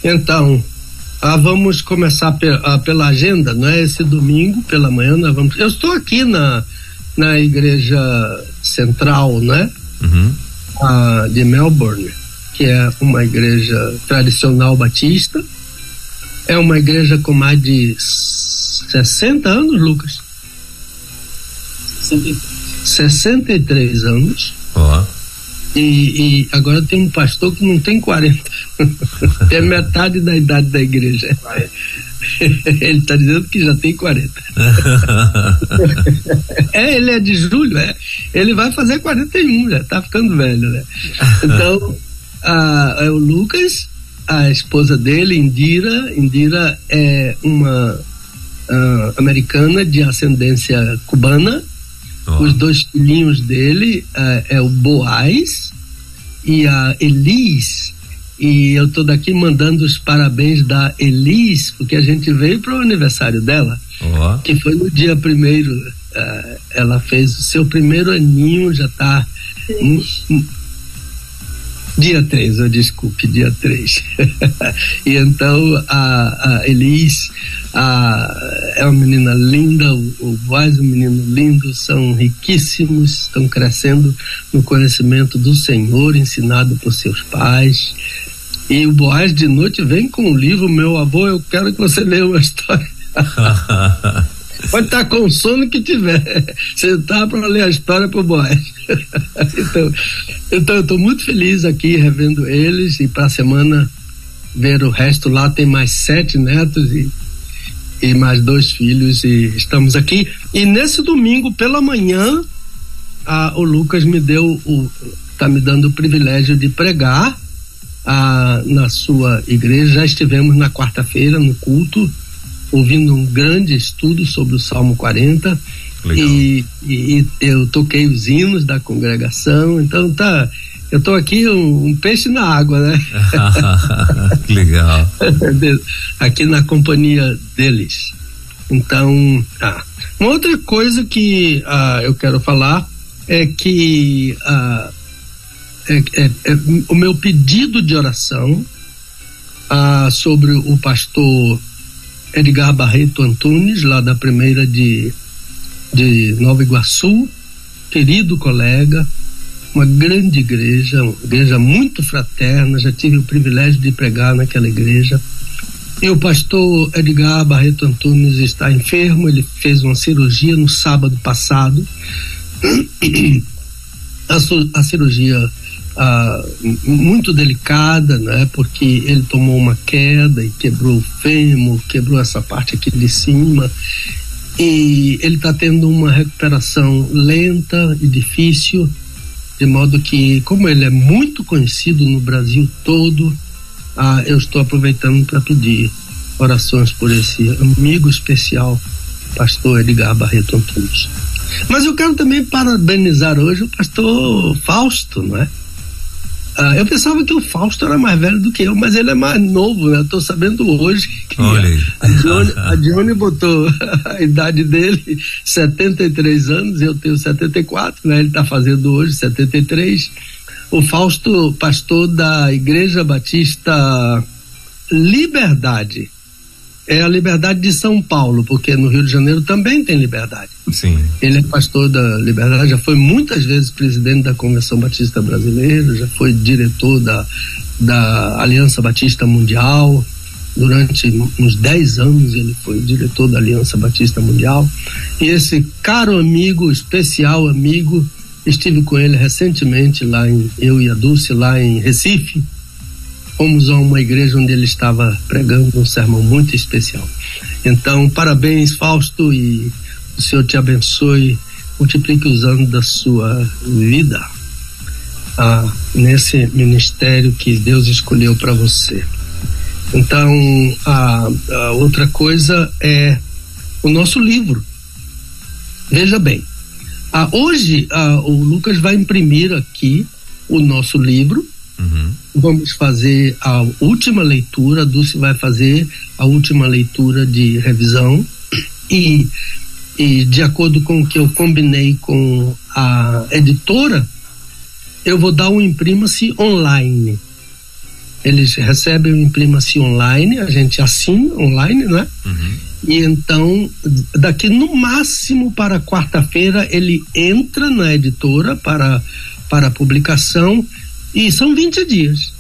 Então, ah, vamos começar pe ah, pela agenda, não é? Esse domingo pela manhã nós vamos. Eu estou aqui na, na igreja central, né? Uhum. Ah, de Melbourne, que é uma igreja tradicional batista. É uma igreja com mais de 60 anos, Lucas. 63, 63 anos. Ó. E, e, agora tem um pastor que não tem 40. [LAUGHS] é metade da idade da igreja. [LAUGHS] ele está dizendo que já tem 40. [LAUGHS] é, ele é de julho, é. Ele vai fazer 41, já está ficando velho, né? Então, a, é o Lucas, a esposa dele, Indira, Indira é uma uh, americana de ascendência cubana Oh. Os dois filhinhos dele uh, é o Boaz e a Elis. E eu estou daqui mandando os parabéns da Elis, porque a gente veio para o aniversário dela, oh. que foi no dia primeiro. Uh, ela fez o seu primeiro aninho, já está Dia 3, eu desculpe, dia 3. [LAUGHS] e então a, a Elis a, é uma menina linda, o, o Boaz é um menino lindo, são riquíssimos, estão crescendo no conhecimento do Senhor, ensinado por seus pais. E o Boaz de noite vem com o livro Meu Avô, eu quero que você leia uma história. [LAUGHS] Pode estar com o sono que tiver. Sentar para ler a história pro Boaz. [LAUGHS] então, então eu estou muito feliz aqui revendo eles e para a semana ver o resto lá tem mais sete netos e, e mais dois filhos e estamos aqui. E nesse domingo pela manhã a, o Lucas me deu o, está me dando o privilégio de pregar ah, na sua igreja. Já estivemos na quarta-feira no culto, ouvindo um grande estudo sobre o Salmo 40. E, e, eu toquei os hinos da congregação, então tá. Eu tô aqui um, um peixe na água, né? [LAUGHS] que legal. aqui na companhia deles. Então, ah, uma outra coisa que ah, eu quero falar é que ah, o meu pedido de oração ah, sobre o pastor Edgar Barreto Antunes, lá da primeira de, de Nova Iguaçu, querido colega, uma grande igreja, uma igreja muito fraterna, já tive o privilégio de pregar naquela igreja. E o pastor Edgar Barreto Antunes está enfermo, ele fez uma cirurgia no sábado passado. [COUGHS] A, a cirurgia ah, muito delicada, né? Porque ele tomou uma queda e quebrou o fêmur, quebrou essa parte aqui de cima e ele está tendo uma recuperação lenta e difícil, de modo que, como ele é muito conhecido no Brasil todo, ah, eu estou aproveitando para pedir orações por esse amigo especial, pastor Edgar Barreto Antunes. Mas eu quero também parabenizar hoje o pastor Fausto, não é? Ah, eu pensava que o Fausto era mais velho do que eu, mas ele é mais novo, né? Estou sabendo hoje que Olha a Dione, a Dione botou [LAUGHS] a idade dele 73 anos, eu tenho 74, né? Ele está fazendo hoje 73. O Fausto, pastor da Igreja Batista Liberdade, é a liberdade de São Paulo, porque no Rio de Janeiro também tem liberdade. Sim. Ele é pastor da Liberdade, já foi muitas vezes presidente da Convenção Batista Brasileira, já foi diretor da, da Aliança Batista Mundial. Durante uns 10 anos ele foi diretor da Aliança Batista Mundial. E esse caro amigo, especial amigo, estive com ele recentemente lá em, eu e a Dulce, lá em Recife fomos a uma igreja onde ele estava pregando um sermão muito especial. Então, parabéns, Fausto, e o Senhor te abençoe, multiplique os anos da sua vida ah, nesse ministério que Deus escolheu para você. Então, a, a, outra coisa é o nosso livro. Veja bem, ah, hoje ah, o Lucas vai imprimir aqui o nosso livro Uhum. Vamos fazer a última leitura, a Dulce vai fazer a última leitura de revisão e, e de acordo com o que eu combinei com a editora, eu vou dar um imprima-se online. Eles recebem o imprima-se online, a gente assina online, né? Uhum. E então, daqui no máximo para quarta-feira, ele entra na editora para, para publicação e são 20 dias.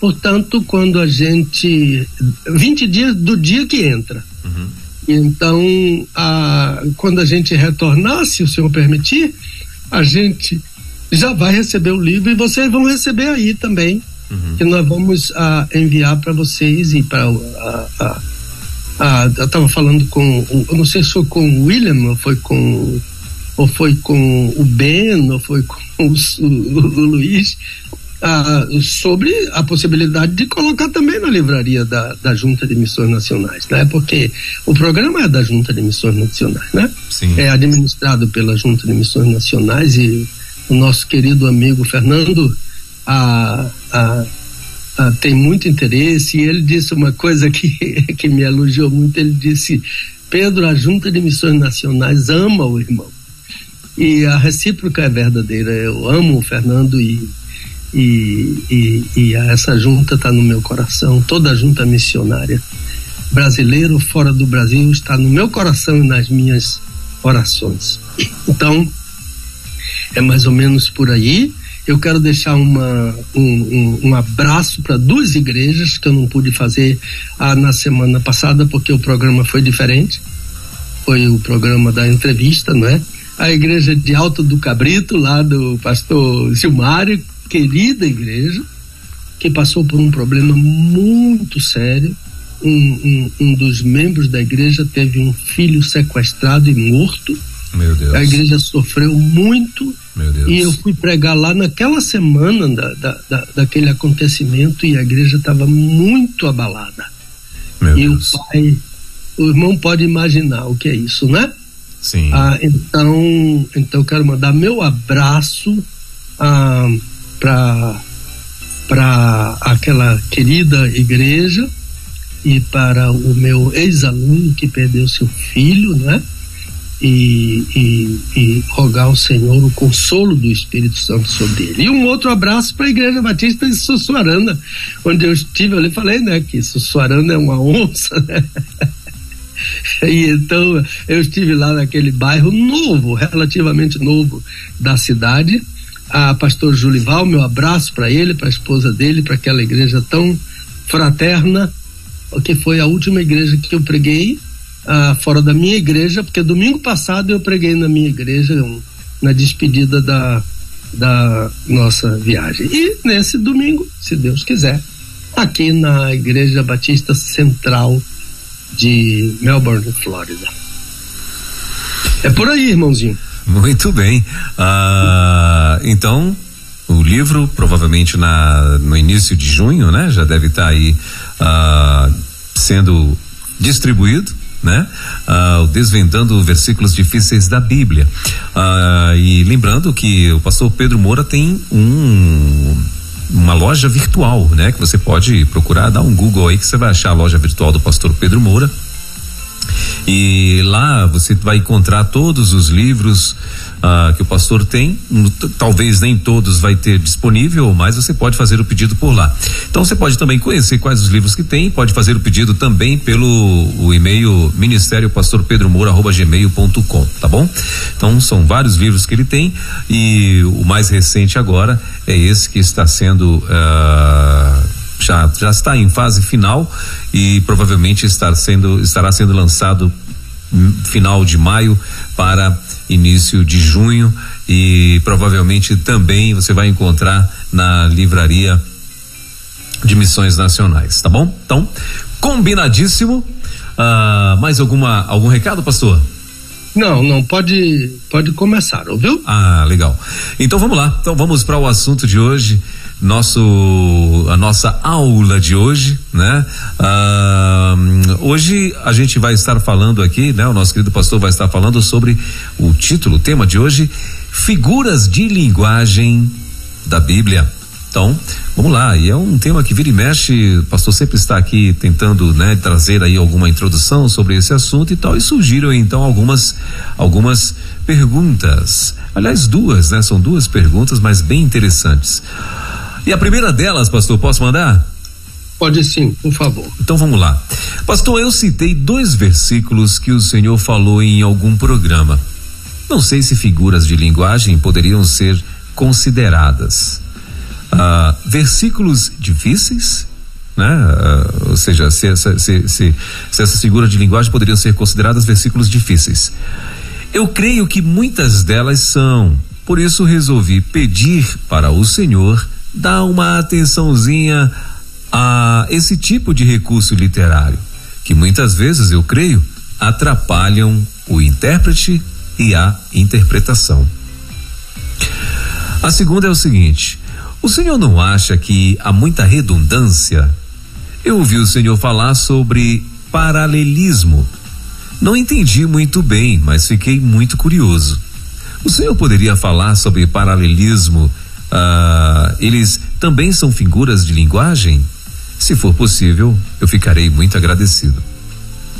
Portanto, quando a gente. 20 dias do dia que entra. Uhum. Então, a, quando a gente retornar, se o senhor permitir, a gente já vai receber o livro e vocês vão receber aí também. Uhum. Que nós vamos a, enviar para vocês e para. eu estava falando com. Eu não sei se foi com o William ou foi com. Ou foi com o Ben, ou foi com o, [LAUGHS] o, o Luiz, ah, sobre a possibilidade de colocar também na livraria da, da Junta de Missões Nacionais, né? Porque o programa é da Junta de Missões Nacionais, né? Sim. É administrado pela Junta de Missões Nacionais e o nosso querido amigo Fernando ah, ah, ah, tem muito interesse e ele disse uma coisa que, [LAUGHS] que me elogiou muito, ele disse Pedro, a Junta de Missões Nacionais ama o irmão e a recíproca é verdadeira, eu amo o Fernando e e, e, e essa junta está no meu coração, toda a junta missionária. Brasileiro fora do Brasil está no meu coração e nas minhas orações. Então, é mais ou menos por aí. Eu quero deixar uma, um, um, um abraço para duas igrejas que eu não pude fazer ah, na semana passada porque o programa foi diferente. Foi o programa da entrevista, não é? A igreja de Alto do Cabrito, lá do pastor Silmário, querida igreja, que passou por um problema muito sério. Um, um, um, dos membros da igreja teve um filho sequestrado e morto. Meu Deus. A igreja sofreu muito. Meu Deus. E eu fui pregar lá naquela semana da, da, da daquele acontecimento e a igreja estava muito abalada. Meu e Deus. o pai, o irmão pode imaginar o que é isso, né? Sim. Ah, então, então eu quero mandar meu abraço ah, para para aquela querida igreja e para o meu ex-aluno que perdeu seu filho, né? E, e, e, rogar ao Senhor o consolo do Espírito Santo sobre ele. E um outro abraço para a Igreja Batista de Sussuarana, onde eu estive, eu lhe falei, né, que Sussuarana é uma onça, né? [LAUGHS] E então eu estive lá naquele bairro novo, relativamente novo da cidade. A pastor Julival, meu abraço para ele, para a esposa dele, para aquela igreja tão fraterna, que foi a última igreja que eu preguei uh, fora da minha igreja, porque domingo passado eu preguei na minha igreja na despedida da, da nossa viagem. E nesse domingo, se Deus quiser, aqui na Igreja Batista Central de Melbourne, Flórida. É por aí, irmãozinho. Muito bem. Ah, então, o livro, provavelmente na, no início de junho, né? Já deve estar tá aí ah, sendo distribuído. Né? Ah, desvendando versículos difíceis da Bíblia. Ah, e lembrando que o pastor Pedro Moura tem um uma loja virtual, né? Que você pode procurar, dar um Google aí que você vai achar a loja virtual do pastor Pedro Moura. E lá você vai encontrar todos os livros uh, que o pastor tem. Talvez nem todos vai ter disponível, mas você pode fazer o pedido por lá. Então você pode também conhecer quais os livros que tem, pode fazer o pedido também pelo o e-mail ministério pastor Pedro Moura gmail.com, tá bom? Então são vários livros que ele tem e o mais recente agora é esse que está sendo uh, já, já está em fase final e provavelmente estar sendo, estará sendo lançado final de maio para início de junho e provavelmente também você vai encontrar na livraria de missões nacionais, tá bom? Então, combinadíssimo. Uh, mais alguma algum recado, pastor? Não, não, pode pode começar, ouviu? Ah, legal. Então vamos lá. Então vamos para o assunto de hoje nosso a nossa aula de hoje, né? Hoje a gente vai estar falando aqui, né? O nosso querido pastor vai estar falando sobre o título, o tema de hoje, figuras de linguagem da Bíblia. Então, vamos lá, e é um tema que vira e mexe, o pastor sempre está aqui tentando, né, trazer aí alguma introdução sobre esse assunto e tal, e surgiram então algumas algumas perguntas. Aliás, duas, né? São duas perguntas, mas bem interessantes. E a primeira delas, pastor, posso mandar? Pode sim, por favor. Então vamos lá. Pastor, eu citei dois versículos que o senhor falou em algum programa. Não sei se figuras de linguagem poderiam ser consideradas. Ah, versículos difíceis, né? Ah, ou seja, se, se, se, se, essas figuras de linguagem poderiam ser consideradas versículos difíceis. Eu creio que muitas delas são. Por isso resolvi pedir para o Senhor dá uma atençãozinha a esse tipo de recurso literário, que muitas vezes, eu creio, atrapalham o intérprete e a interpretação. A segunda é o seguinte: o senhor não acha que há muita redundância? Eu ouvi o senhor falar sobre paralelismo. Não entendi muito bem, mas fiquei muito curioso. O senhor poderia falar sobre paralelismo ah, eles também são figuras de linguagem? Se for possível, eu ficarei muito agradecido.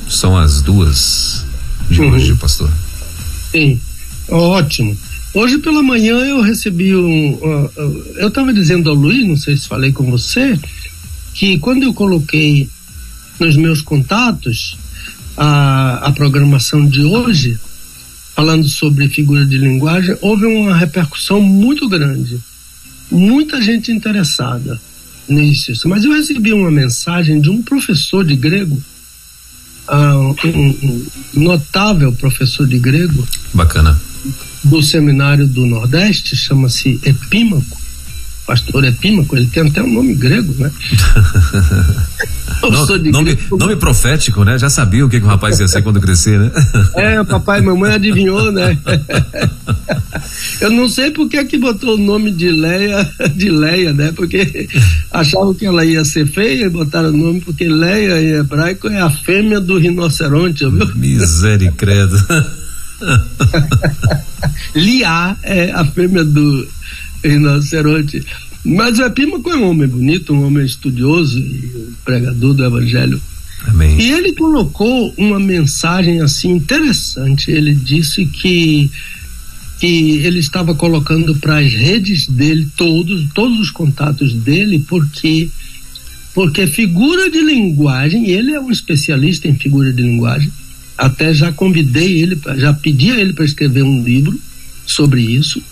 São as duas de uhum. hoje, pastor. Sim, ótimo. Hoje pela manhã eu recebi um. Uh, uh, eu estava dizendo ao Luiz, não sei se falei com você, que quando eu coloquei nos meus contatos a, a programação de hoje, falando sobre figura de linguagem, houve uma repercussão muito grande muita gente interessada nisso. Mas eu recebi uma mensagem de um professor de grego, um, um notável professor de grego. Bacana. Do seminário do Nordeste, chama-se Epímaco. Pastor Epímaco, ele tem até um nome grego, né? [LAUGHS] no, nome, grego. nome profético, né? Já sabia o que, que o rapaz ia ser quando crescer, né? É, papai e mamãe adivinhou, né? [LAUGHS] Eu não sei por que que botou o nome de Leia, de Leia, né? Porque achavam que ela ia ser feia e botaram o nome porque Leia em hebraico é a fêmea do rinoceronte, viu? Misericredo. [LAUGHS] Liá é a fêmea do rinoceronte. Mas o Epímaco é um homem bonito, um homem estudioso e um pregador do Evangelho. Amém. E ele colocou uma mensagem assim interessante. Ele disse que que ele estava colocando para as redes dele todos todos os contatos dele porque porque figura de linguagem ele é um especialista em figura de linguagem até já convidei ele já pedi a ele para escrever um livro sobre isso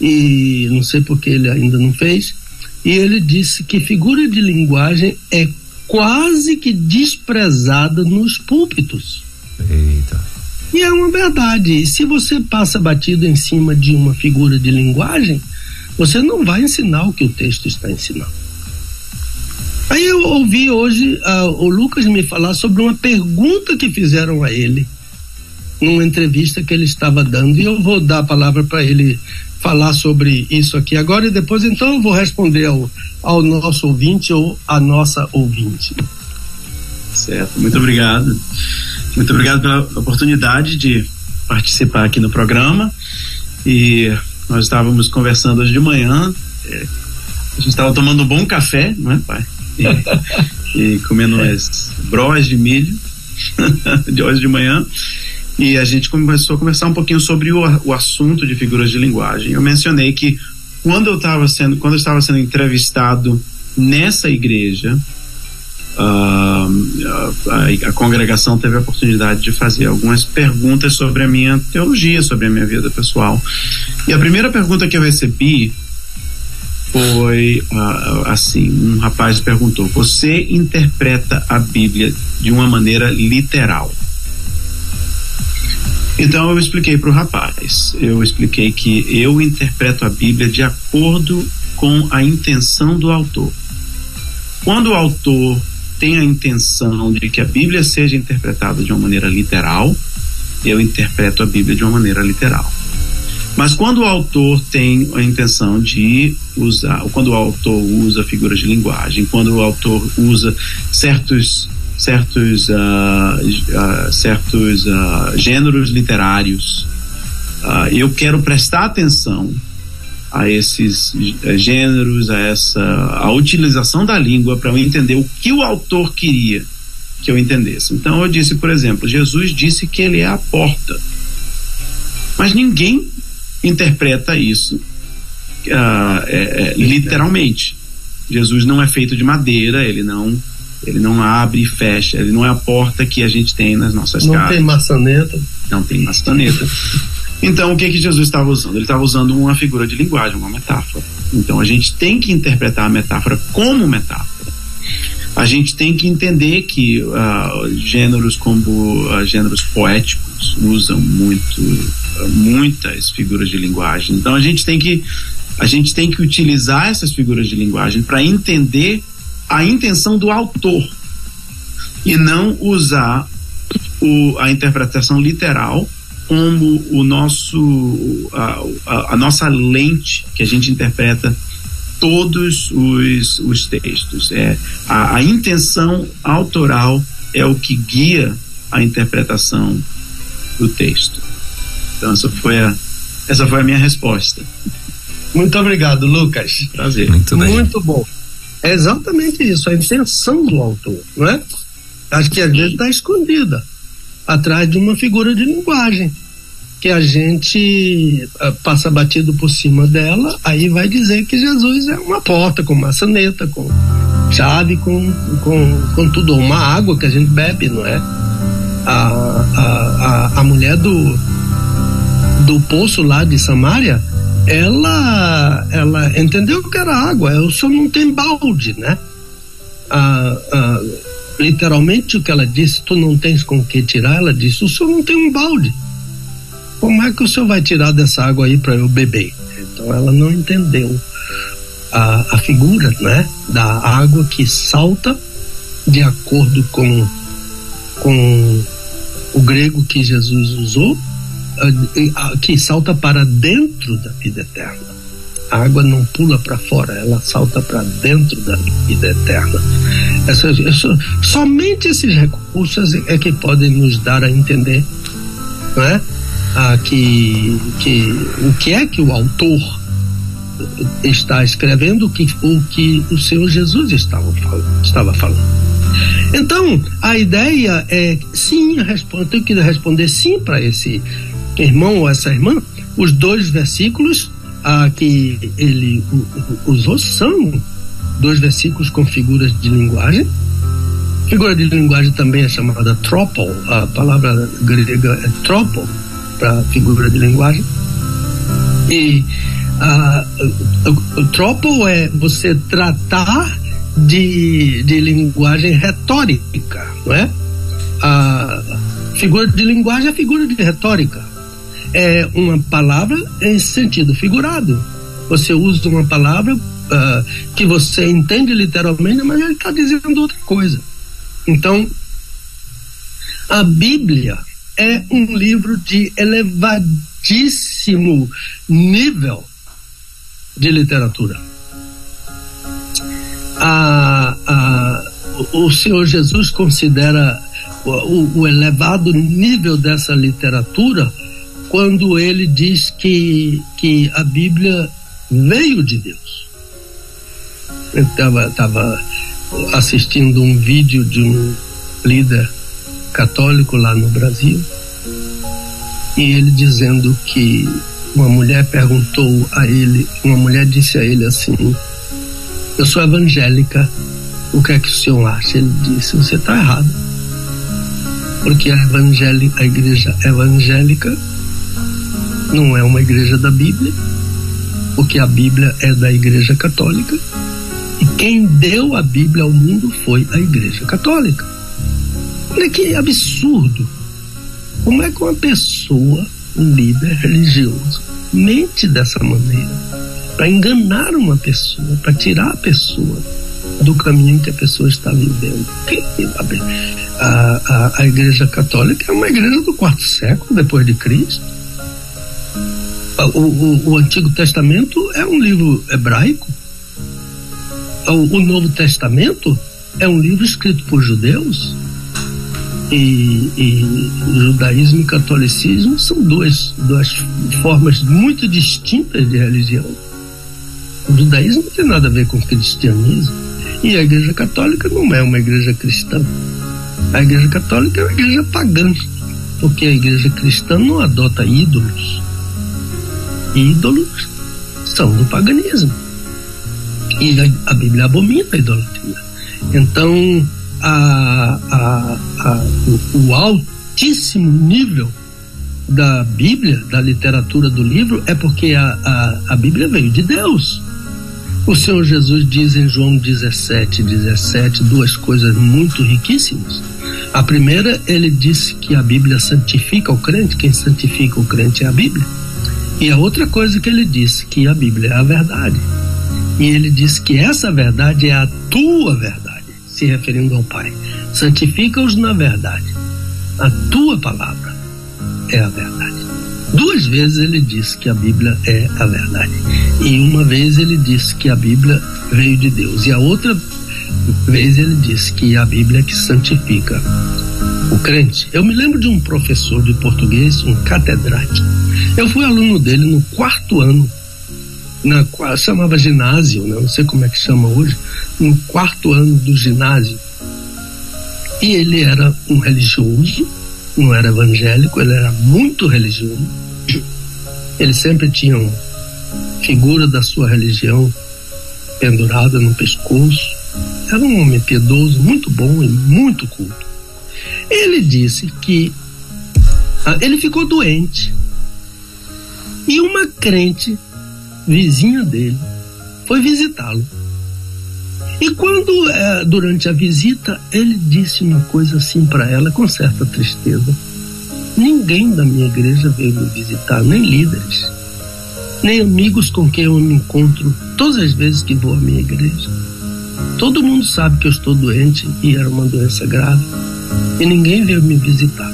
e não sei porque ele ainda não fez. E ele disse que figura de linguagem é quase que desprezada nos púlpitos. Eita. E é uma verdade. Se você passa batido em cima de uma figura de linguagem, você não vai ensinar o que o texto está ensinando. Aí eu ouvi hoje uh, o Lucas me falar sobre uma pergunta que fizeram a ele numa entrevista que ele estava dando e eu vou dar a palavra para ele falar sobre isso aqui agora e depois então eu vou responder ao, ao nosso ouvinte ou à nossa ouvinte. Certo, muito obrigado. Muito obrigado pela oportunidade de participar aqui no programa. E nós estávamos conversando hoje de manhã. É, a gente estava tomando um bom café, não é, pai? E, [LAUGHS] e comendo é. as brós de milho [LAUGHS] de hoje de manhã e a gente começou a conversar um pouquinho sobre o, o assunto de figuras de linguagem. Eu mencionei que quando eu estava sendo, quando eu estava sendo entrevistado nessa igreja, uh, a, a, congregação teve a oportunidade de fazer algumas perguntas sobre a minha teologia, sobre a minha vida pessoal. E a primeira pergunta que eu recebi foi uh, assim: um rapaz perguntou, você interpreta a Bíblia de uma maneira literal? Então eu expliquei para o rapaz, eu expliquei que eu interpreto a Bíblia de acordo com a intenção do autor. Quando o autor tem a intenção de que a Bíblia seja interpretada de uma maneira literal, eu interpreto a Bíblia de uma maneira literal. Mas quando o autor tem a intenção de usar, quando o autor usa figuras de linguagem, quando o autor usa certos certos, uh, uh, certos uh, gêneros literários. eu quero prestar atenção a esses gêneros, a essa a utilização da língua para eu entender o que o autor queria que eu entendesse. Então eu disse, por exemplo, Jesus disse que ele é a porta, mas ninguém interpreta isso é, é, literalmente. Jesus não é feito de madeira, ele não ele não abre e fecha, ele não é a porta que a gente tem nas nossas não casas. Não tem maçaneta. Não tem maçaneta. Então, o que que Jesus estava usando? Ele estava usando uma figura de linguagem, uma metáfora. Então, a gente tem que interpretar a metáfora como metáfora. A gente tem que entender que uh, gêneros como uh, gêneros poéticos usam muito, uh, muitas figuras de linguagem. Então, a gente tem que a gente tem que utilizar essas figuras de linguagem para entender a intenção do autor e não usar o, a interpretação literal como o nosso a, a, a, nossa lente que a gente interpreta todos os, os textos. É a, a intenção autoral é o que guia a interpretação do texto. Então essa foi a essa foi a minha resposta. Muito obrigado Lucas. Prazer. Muito, bem. muito bom é exatamente isso, a intenção do autor, não é? Acho que às vezes está escondida atrás de uma figura de linguagem que a gente uh, passa batido por cima dela, aí vai dizer que Jesus é uma porta com maçaneta, com chave, com, com, com tudo, uma água que a gente bebe, não é? A, a, a, a mulher do, do poço lá de Samaria, ela, ela entendeu que era água, o senhor não tem balde, né? Ah, ah, literalmente o que ela disse, tu não tens com o que tirar, ela disse, o senhor não tem um balde. Como é que o senhor vai tirar dessa água aí para eu beber? Então ela não entendeu a, a figura né, da água que salta de acordo com, com o grego que Jesus usou, que salta para dentro da vida eterna. A água não pula para fora, ela salta para dentro da vida eterna. Essa, essa, somente esses recursos é que podem nos dar a entender né, ah, que, que o que é que o autor está escrevendo, o que o, que o Senhor Jesus estava. Estava falando. Então, a ideia é sim, eu tenho que responder sim para esse irmão ou essa irmã. Os dois versículos ah, que ele usou são dois versículos com figuras de linguagem. Figura de linguagem também é chamada tropol, a palavra grega é tropol para figura de linguagem. E ah, o, o é você tratar de, de linguagem retórica, não é? A figura de linguagem é figura de retórica. É uma palavra em sentido figurado. Você usa uma palavra uh, que você entende literalmente, mas ele está dizendo outra coisa. Então, a Bíblia é um livro de elevadíssimo nível de literatura a, a, o Senhor Jesus considera o, o elevado nível dessa literatura quando ele diz que, que a Bíblia veio de Deus. Eu estava assistindo um vídeo de um líder católico lá no Brasil e ele dizendo que uma mulher perguntou a ele, uma mulher disse a ele assim: eu sou evangélica. O que é que o senhor acha? Ele disse: Você está errado. Porque a, evangélica, a igreja evangélica não é uma igreja da Bíblia, porque a Bíblia é da Igreja Católica. E quem deu a Bíblia ao mundo foi a Igreja Católica. Olha que absurdo. Como é que uma pessoa, um líder religioso, mente dessa maneira? para enganar uma pessoa, para tirar a pessoa do caminho que a pessoa está vivendo. A, a, a Igreja Católica é uma igreja do quarto século depois de Cristo. O, o, o Antigo Testamento é um livro hebraico. O, o Novo Testamento é um livro escrito por judeus. E, e, judaísmo e catolicismo são duas, duas formas muito distintas de religião. O judaísmo não tem nada a ver com o cristianismo. E a igreja católica não é uma igreja cristã. A igreja católica é uma igreja pagã. Porque a igreja cristã não adota ídolos. Ídolos são do paganismo. E a, Bíblia abomina a idolatria. Então, a, a, a, o, o altíssimo nível da Bíblia, da literatura do livro, é porque a, a, a Bíblia veio de Deus. O Senhor Jesus diz em João 17, 17, duas coisas muito riquíssimas. A primeira, ele disse que a Bíblia santifica o crente, quem santifica o crente é a Bíblia. E a outra coisa que ele disse, que a Bíblia é a verdade. E ele disse que essa verdade é a tua verdade, se referindo ao Pai. Santifica-os na verdade. A tua palavra é a verdade. Duas vezes ele disse que a Bíblia é a verdade. E uma vez ele disse que a Bíblia veio de Deus. E a outra vez ele disse que a Bíblia é que santifica o crente. Eu me lembro de um professor de português, um catedrático. Eu fui aluno dele no quarto ano, na chamava ginásio, né? não sei como é que chama hoje, no quarto ano do ginásio. E ele era um religioso, não era evangélico, ele era muito religioso. Ele sempre tinha uma figura da sua religião pendurada no pescoço. Era um homem piedoso, muito bom e muito culto. Ele disse que ah, ele ficou doente. E uma crente vizinha dele foi visitá-lo. E quando, é, durante a visita, ele disse uma coisa assim para ela, com certa tristeza: Ninguém da minha igreja veio me visitar, nem líderes. nem amigos com quem eu me encontro todas as vezes que vou à minha igreja. Todo mundo sabe que eu estou doente e era uma doença grave e ninguém veio me visitar.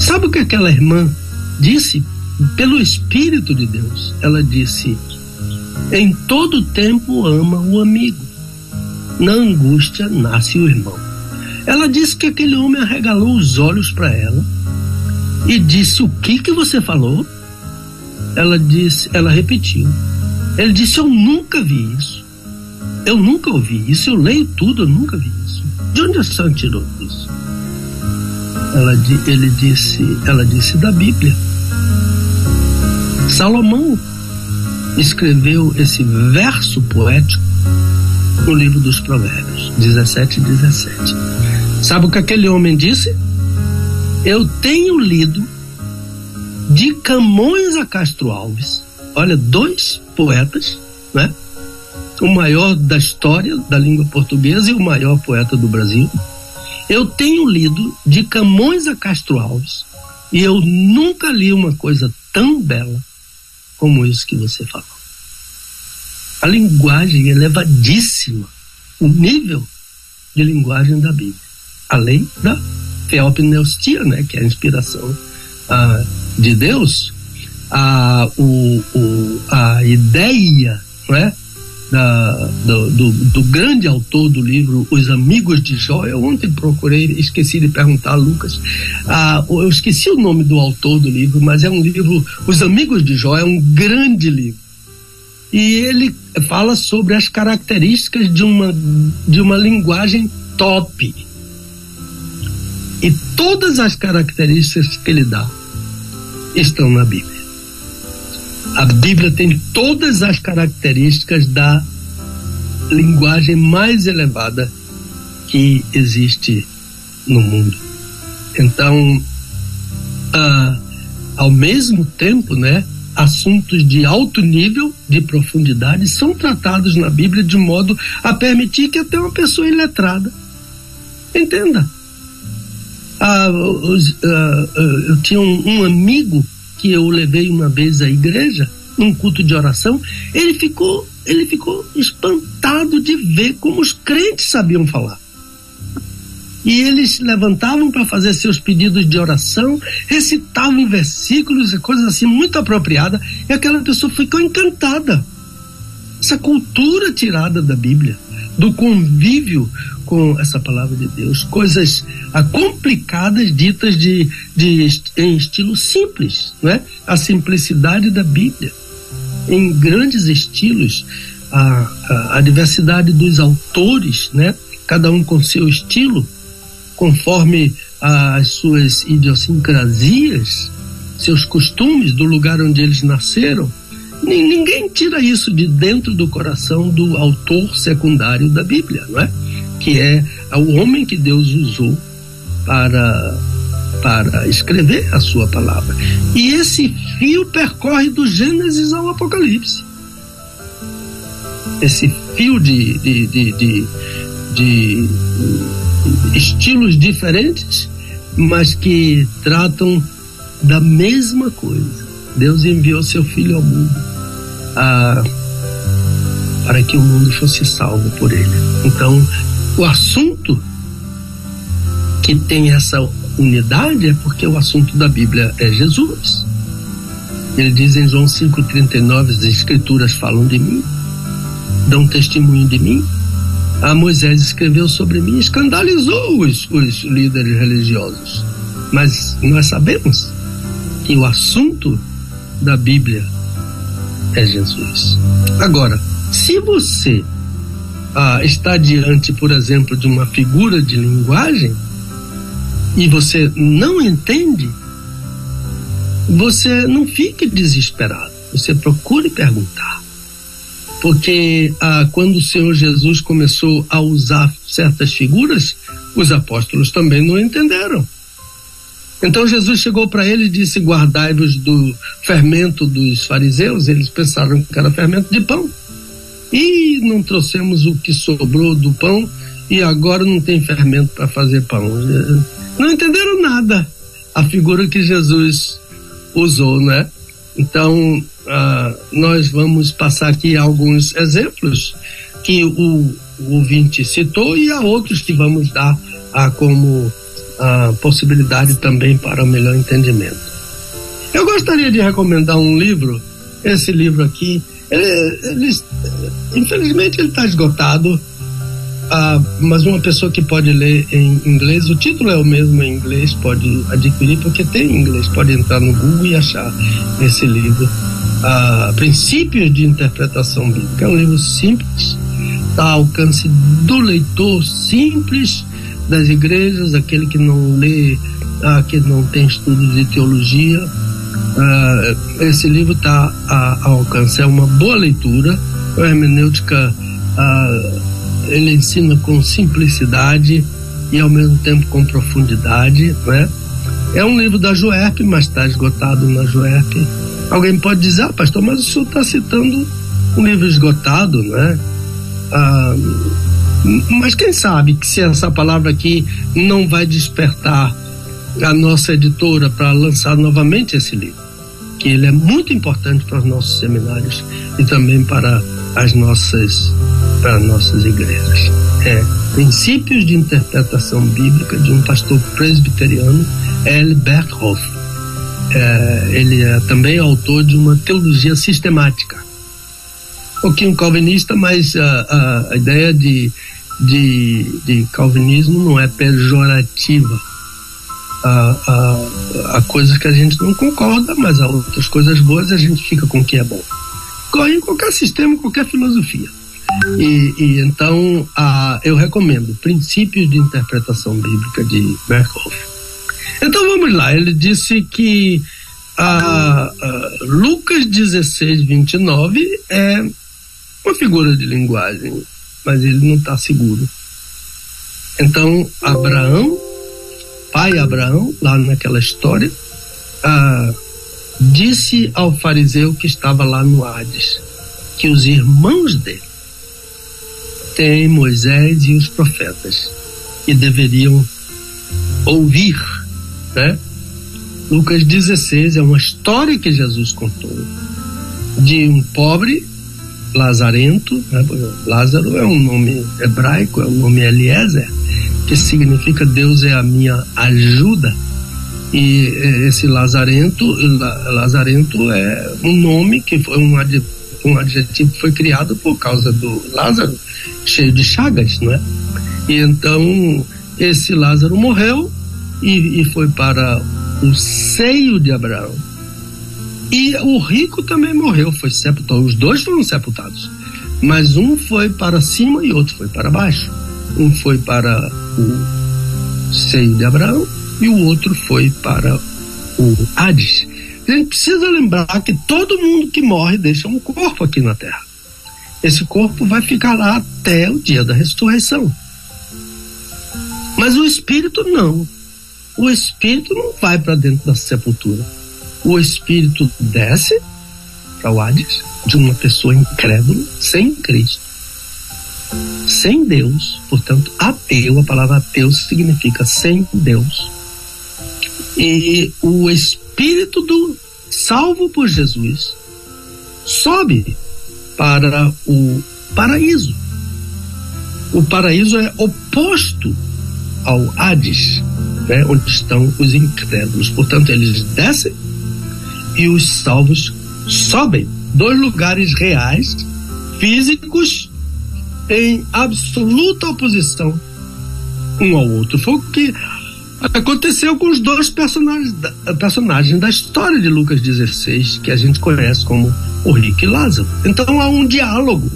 Sabe o que aquela irmã disse? Pelo Espírito de Deus, ela disse: em todo tempo ama o amigo, na angústia nasce o irmão. Ela disse que aquele homem arregalou os olhos para ela e disse: O que que você falou? Ela disse, ela repetiu. Ele disse: Eu nunca vi isso. Eu nunca ouvi isso. Eu leio tudo, eu nunca vi isso. De onde a senhora tirou isso? Ela, ele disse, ela disse da Bíblia. Salomão escreveu esse verso poético no livro dos Provérbios, 17 e 17. Sabe o que aquele homem disse? Eu tenho lido de Camões a Castro Alves, olha, dois poetas, né? O maior da história da língua portuguesa e o maior poeta do Brasil. Eu tenho lido de Camões a Castro Alves e eu nunca li uma coisa tão bela como isso que você falou. A linguagem é elevadíssima, o nível de linguagem da Bíblia, além da teopneustia, né, que é a inspiração ah, de Deus, a, o, o, a ideia né, da, do, do, do, grande autor do livro Os Amigos de Jó. Eu ontem procurei, esqueci de perguntar a Lucas. Ah, eu esqueci o nome do autor do livro, mas é um livro. Os Amigos de Jó é um grande livro. E ele fala sobre as características de uma, de uma linguagem top. E todas as características que ele dá estão na Bíblia. A Bíblia tem todas as características da linguagem mais elevada que existe no mundo. Então, ah, ao mesmo tempo, né, assuntos de alto nível, de profundidade, são tratados na Bíblia de modo a permitir que até uma pessoa iletrada entenda. Ah, os, ah, ah eu tinha um, um amigo que eu levei uma vez à igreja, num culto de oração, ele ficou, ele ficou espantado de ver como os crentes sabiam falar. E eles levantavam para fazer seus pedidos de oração, recitavam versículos e coisas assim muito apropriadas, e aquela pessoa ficou encantada. Essa cultura tirada da Bíblia, do convívio com essa palavra de Deus, coisas ah, complicadas ditas de, de, em estilo simples, né? a simplicidade da Bíblia, em grandes estilos, a, a, a diversidade dos autores, né? cada um com seu estilo, conforme as suas idiosincrasias, seus costumes do lugar onde eles nasceram. Ninguém tira isso de dentro do coração do autor secundário da Bíblia, não é? Que é o homem que Deus usou para para escrever a sua palavra. E esse fio percorre do Gênesis ao Apocalipse. Esse fio de, de, de, de, de estilos diferentes, mas que tratam da mesma coisa. Deus enviou seu filho ao mundo a, para que o mundo fosse salvo por ele. Então, o assunto que tem essa unidade é porque o assunto da Bíblia é Jesus. Ele diz em João 5,39: as Escrituras falam de mim, dão testemunho de mim. A Moisés escreveu sobre mim, escandalizou os, os líderes religiosos. Mas nós sabemos que o assunto da Bíblia é Jesus. Agora, se você ah, está diante, por exemplo, de uma figura de linguagem e você não entende, você não fique desesperado. Você procure perguntar. Porque ah, quando o Senhor Jesus começou a usar certas figuras, os apóstolos também não entenderam. Então Jesus chegou para ele e disse: Guardai-vos do fermento dos fariseus. Eles pensaram que era fermento de pão. E não trouxemos o que sobrou do pão e agora não tem fermento para fazer pão. Não entenderam nada a figura que Jesus usou, né? Então, ah, nós vamos passar aqui alguns exemplos que o, o ouvinte citou e há outros que vamos dar a, como a possibilidade também para o melhor entendimento. Eu gostaria de recomendar um livro, esse livro aqui, ele, ele, infelizmente ele está esgotado, ah, mas uma pessoa que pode ler em inglês, o título é o mesmo em inglês, pode adquirir, porque tem em inglês, pode entrar no Google e achar esse livro. Ah, Princípios de Interpretação Bíblica. É um livro simples, está ao alcance do leitor simples das igrejas, aquele que não lê, ah, que não tem estudos de teologia. Ah, esse livro está ao alcance, é uma boa leitura, a hermenêutica ah, ele ensina com simplicidade e ao mesmo tempo com profundidade, né? É um livro da Joerp, mas está esgotado na Joerp. Alguém pode dizer, ah, pastor, mas o senhor está citando um livro esgotado, né? Ah, mas quem sabe que se essa palavra aqui não vai despertar a nossa editora para lançar novamente esse livro, que ele é muito importante para os nossos seminários e também para as nossas para nossas igrejas. É Princípios de Interpretação Bíblica de um pastor presbiteriano, L. Berghoff. É, ele é também autor de uma teologia sistemática. Um pouquinho calvinista, mas a, a, a ideia de, de, de, calvinismo não é pejorativa. Há, há, há coisas que a gente não concorda, mas há outras coisas boas a gente fica com o que é bom. Em qualquer sistema, qualquer filosofia. E, e então a, eu recomendo Princípios de Interpretação Bíblica de Berkhoff. Então vamos lá, ele disse que a, a Lucas 16, 29 é uma figura de linguagem, mas ele não está seguro. Então, Abraão, pai Abraão, lá naquela história, ah, disse ao fariseu que estava lá no Hades que os irmãos dele têm Moisés e os profetas e deveriam ouvir, né? Lucas 16 é uma história que Jesus contou de um pobre lazarento, né? Lázaro é um nome hebraico, é um nome Eliezer, que significa Deus é a minha ajuda. E esse lazarento, lazarento é um nome que foi um, um adjetivo que foi criado por causa do Lázaro, cheio de chagas, não é? E então esse Lázaro morreu e, e foi para o seio de Abraão. E o rico também morreu, foi sepultado. Os dois foram sepultados. Mas um foi para cima e outro foi para baixo. Um foi para o seio de Abraão e o outro foi para o Hades. A gente precisa lembrar que todo mundo que morre deixa um corpo aqui na Terra. Esse corpo vai ficar lá até o dia da ressurreição. Mas o espírito não. O espírito não vai para dentro da sepultura. O espírito desce para o Hades de uma pessoa incrédula, sem Cristo, sem Deus, portanto, ateu, a palavra ateu significa sem Deus. E o espírito do salvo por Jesus sobe para o paraíso. O paraíso é oposto ao Hades, né, onde estão os incrédulos. Portanto, eles descem e os salvos sobem. Dois lugares reais, físicos, em absoluta oposição um ao outro. Foi o que aconteceu com os dois personagens da, personagens da história de Lucas 16, que a gente conhece como o rico e Lázaro. Então há um diálogo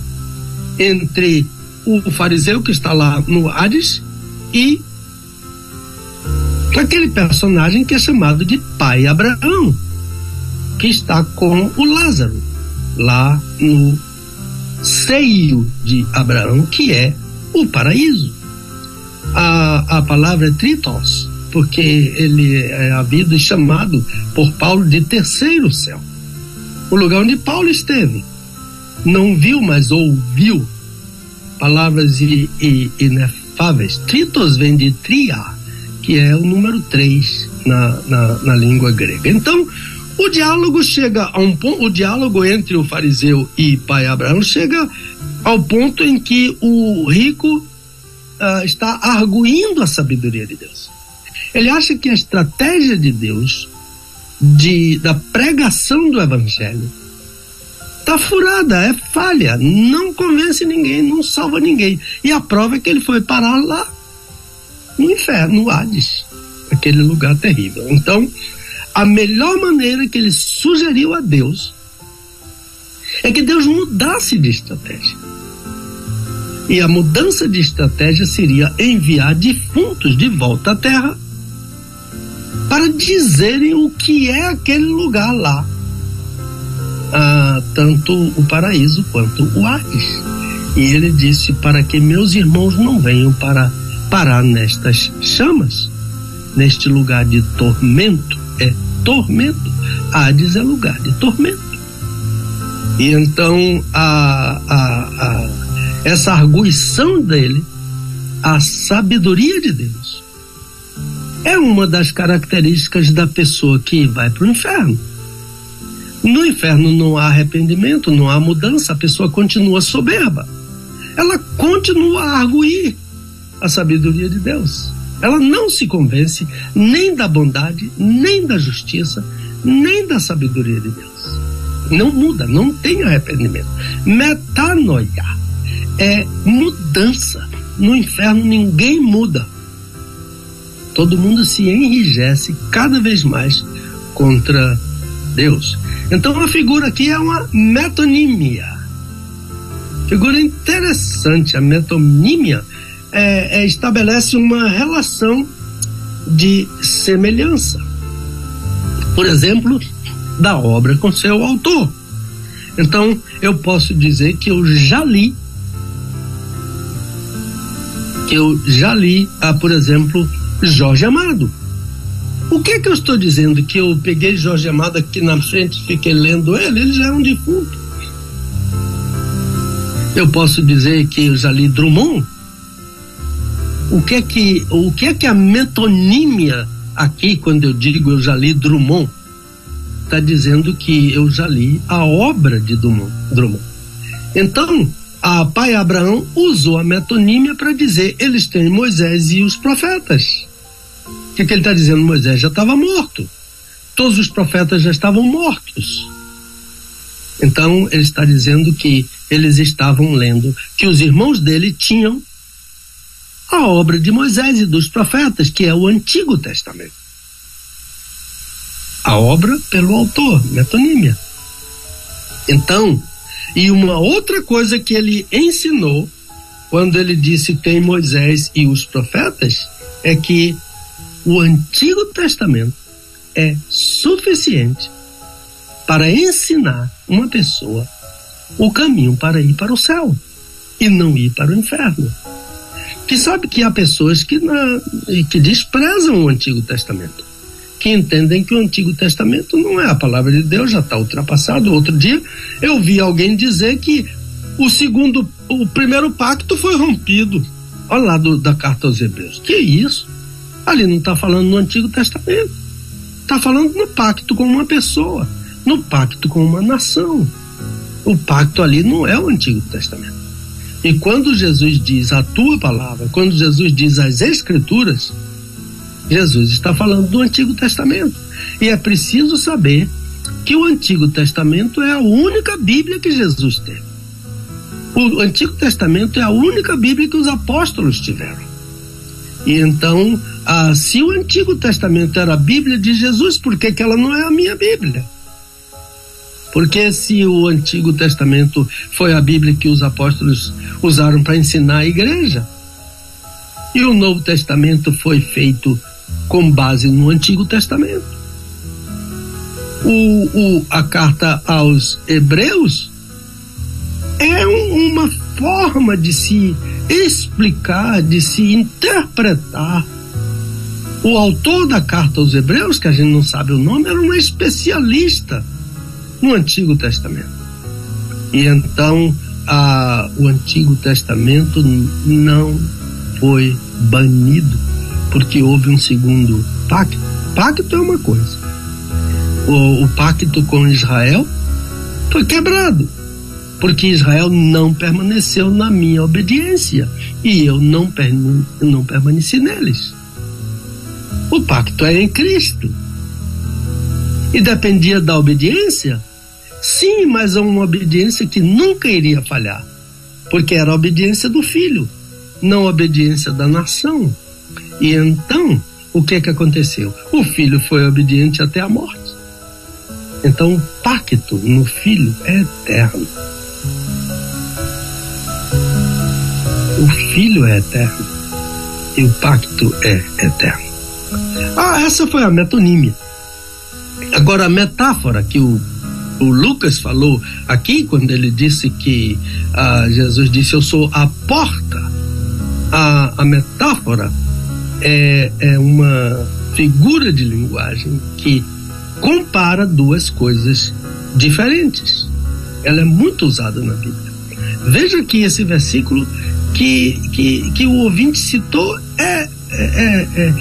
entre o fariseu que está lá no Hades e aquele personagem que é chamado de pai Abraão, que está com o Lázaro lá no seio de Abraão, que é o paraíso. A, a palavra é tritos, porque ele é havido e chamado por Paulo de terceiro céu o lugar onde Paulo esteve. Não viu, mas ouviu palavras inefáveis. Tritos vem de tria, que é o número três na, na, na língua grega. Então, O diálogo chega a um ponto, o diálogo entre o fariseu e pai Abraão chega ao ponto em que o rico uh, está arguindo a sabedoria de Deus. Ele acha que a estratégia de Deus de, da pregação do evangelho tá furada, é falha, não convence ninguém, não salva ninguém. E a prova é que ele foi parar lá no inferno, no Hades, aquele lugar terrível. Então, a melhor maneira que ele sugeriu a Deus é que Deus mudasse de estratégia. E a mudança de estratégia seria enviar defuntos de volta à terra para dizerem o que é aquele lugar lá. Ah, tanto o paraíso quanto o Hades. E ele disse: Para que meus irmãos não venham para parar nestas chamas, neste lugar de tormento. É tormento. Hades é lugar de tormento. E então a, a, a, essa arguição dele, a sabedoria de Deus, é uma das características da pessoa que vai para o inferno. No inferno não há arrependimento, não há mudança, a pessoa continua soberba. Ela continua a arguir a sabedoria de Deus. Ela não se convence nem da bondade, nem da justiça, nem da sabedoria de Deus. Não muda, não tem arrependimento. Metanoia é mudança. No inferno ninguém muda todo mundo se enrijece cada vez mais contra Deus. Então a figura aqui é uma metonímia. Figura interessante, a metonímia é, é, estabelece uma relação de semelhança. Por exemplo, da obra com seu autor. Então, eu posso dizer que eu já li, que eu já li, ah, por exemplo, Jorge Amado. O que é que eu estou dizendo? Que eu peguei Jorge Amado aqui na frente e fiquei lendo ele? Ele já é um defunto. Eu posso dizer que eu já li Drummond? O que é que, o que, é que a metonímia aqui, quando eu digo eu já li Drummond, está dizendo que eu já li a obra de Drummond. Então, a pai Abraão usou a metonímia para dizer eles têm Moisés e os profetas. O que, é que ele está dizendo? Moisés já estava morto. Todos os profetas já estavam mortos. Então ele está dizendo que eles estavam lendo, que os irmãos dele tinham a obra de Moisés e dos profetas, que é o Antigo Testamento. A obra pelo autor, metonímia. Então, e uma outra coisa que ele ensinou, quando ele disse tem Moisés e os profetas, é que o Antigo Testamento é suficiente para ensinar uma pessoa o caminho para ir para o céu e não ir para o inferno. Que sabe que há pessoas que, na, que desprezam o Antigo Testamento, que entendem que o Antigo Testamento não é a palavra de Deus, já está ultrapassado. Outro dia eu vi alguém dizer que o segundo, o primeiro pacto foi rompido. Olha lá do, da carta aos Hebreus. Que isso? Ali não está falando no Antigo Testamento. Está falando no pacto com uma pessoa, no pacto com uma nação. O pacto ali não é o Antigo Testamento. E quando Jesus diz a tua palavra, quando Jesus diz as Escrituras, Jesus está falando do Antigo Testamento. E é preciso saber que o Antigo Testamento é a única Bíblia que Jesus teve. O Antigo Testamento é a única Bíblia que os apóstolos tiveram. E então, ah, se o Antigo Testamento era a Bíblia de Jesus, por que, que ela não é a minha Bíblia? Porque se o Antigo Testamento foi a Bíblia que os apóstolos usaram para ensinar a igreja, e o Novo Testamento foi feito com base no Antigo Testamento. O, o, a carta aos Hebreus é um, uma forma de se explicar, de se interpretar. O autor da carta aos Hebreus, que a gente não sabe o nome, era um especialista no Antigo Testamento. E então a, o Antigo Testamento não foi banido porque houve um segundo pacto. Pacto é uma coisa. o, o pacto com Israel foi quebrado, porque Israel não permaneceu na minha obediência e eu não, não permaneci neles. O pacto é em Cristo. E dependia da obediência? Sim, mas é uma obediência que nunca iria falhar, porque era a obediência do filho, não a obediência da nação. E então, o que que aconteceu? O filho foi obediente até a morte. Então, o pacto no filho é eterno. O filho é eterno e o pacto é eterno. Ah, essa foi a metonímia. Agora, a metáfora que o, o Lucas falou aqui, quando ele disse que ah, Jesus disse: Eu sou a porta. A, a metáfora é, é uma figura de linguagem que compara duas coisas diferentes. Ela é muito usada na Bíblia. Veja que esse versículo que, que, que o ouvinte citou é, é, é,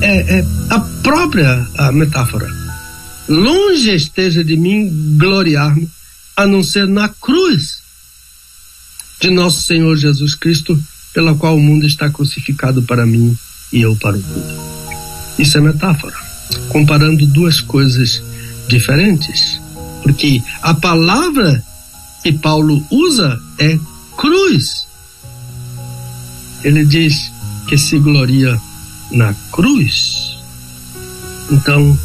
é, é a própria a metáfora. Longe esteja de mim gloriar-me, a não ser na cruz de nosso Senhor Jesus Cristo, pela qual o mundo está crucificado para mim e eu para o mundo. Isso é metáfora comparando duas coisas diferentes, porque a palavra que Paulo usa é cruz. Ele diz que se gloria na cruz. Então,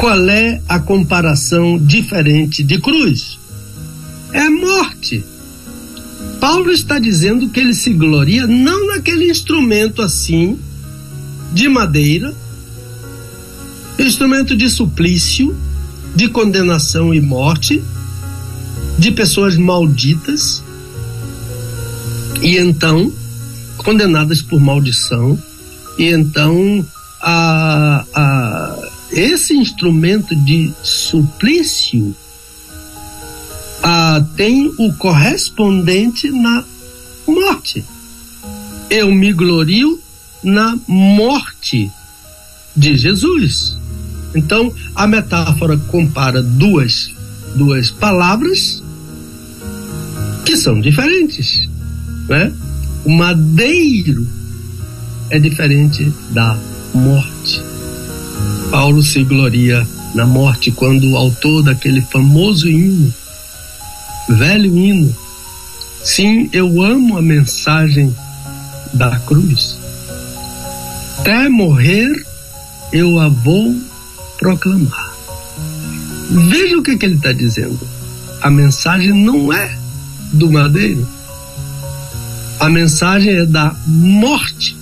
qual é a comparação diferente de cruz? É morte. Paulo está dizendo que ele se gloria não naquele instrumento assim, de madeira, instrumento de suplício, de condenação e morte, de pessoas malditas, e então condenadas por maldição, e então a, a, esse instrumento de suplício a, tem o correspondente na morte. Eu me glorio na morte de Jesus. Então, a metáfora compara duas, duas palavras que são diferentes. Né? O madeiro é diferente da morte. Paulo se gloria na morte quando o autor daquele famoso hino, velho hino, sim, eu amo a mensagem da cruz. Até morrer eu a vou proclamar. Veja o que, que ele está dizendo. A mensagem não é do madeiro. A mensagem é da morte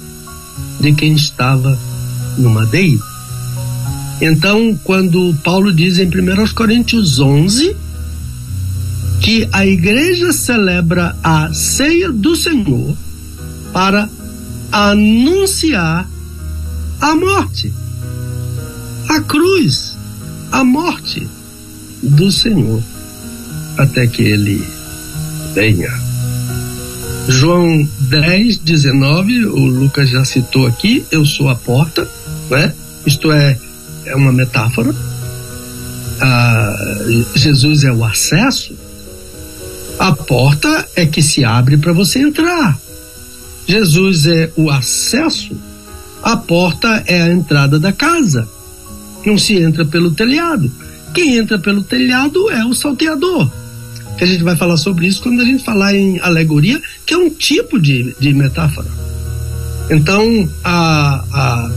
de quem estava no madeiro. Então, quando Paulo diz em 1 Coríntios 11 que a igreja celebra a ceia do Senhor para anunciar a morte a cruz, a morte do Senhor, até que ele venha. João 10, 19, o Lucas já citou aqui, eu sou a porta, né? Isto é, é uma metáfora. Ah, Jesus é o acesso, a porta é que se abre para você entrar. Jesus é o acesso, a porta é a entrada da casa não se entra pelo telhado. Quem entra pelo telhado é o salteador. Que a gente vai falar sobre isso quando a gente falar em alegoria, que é um tipo de, de metáfora. Então, a, a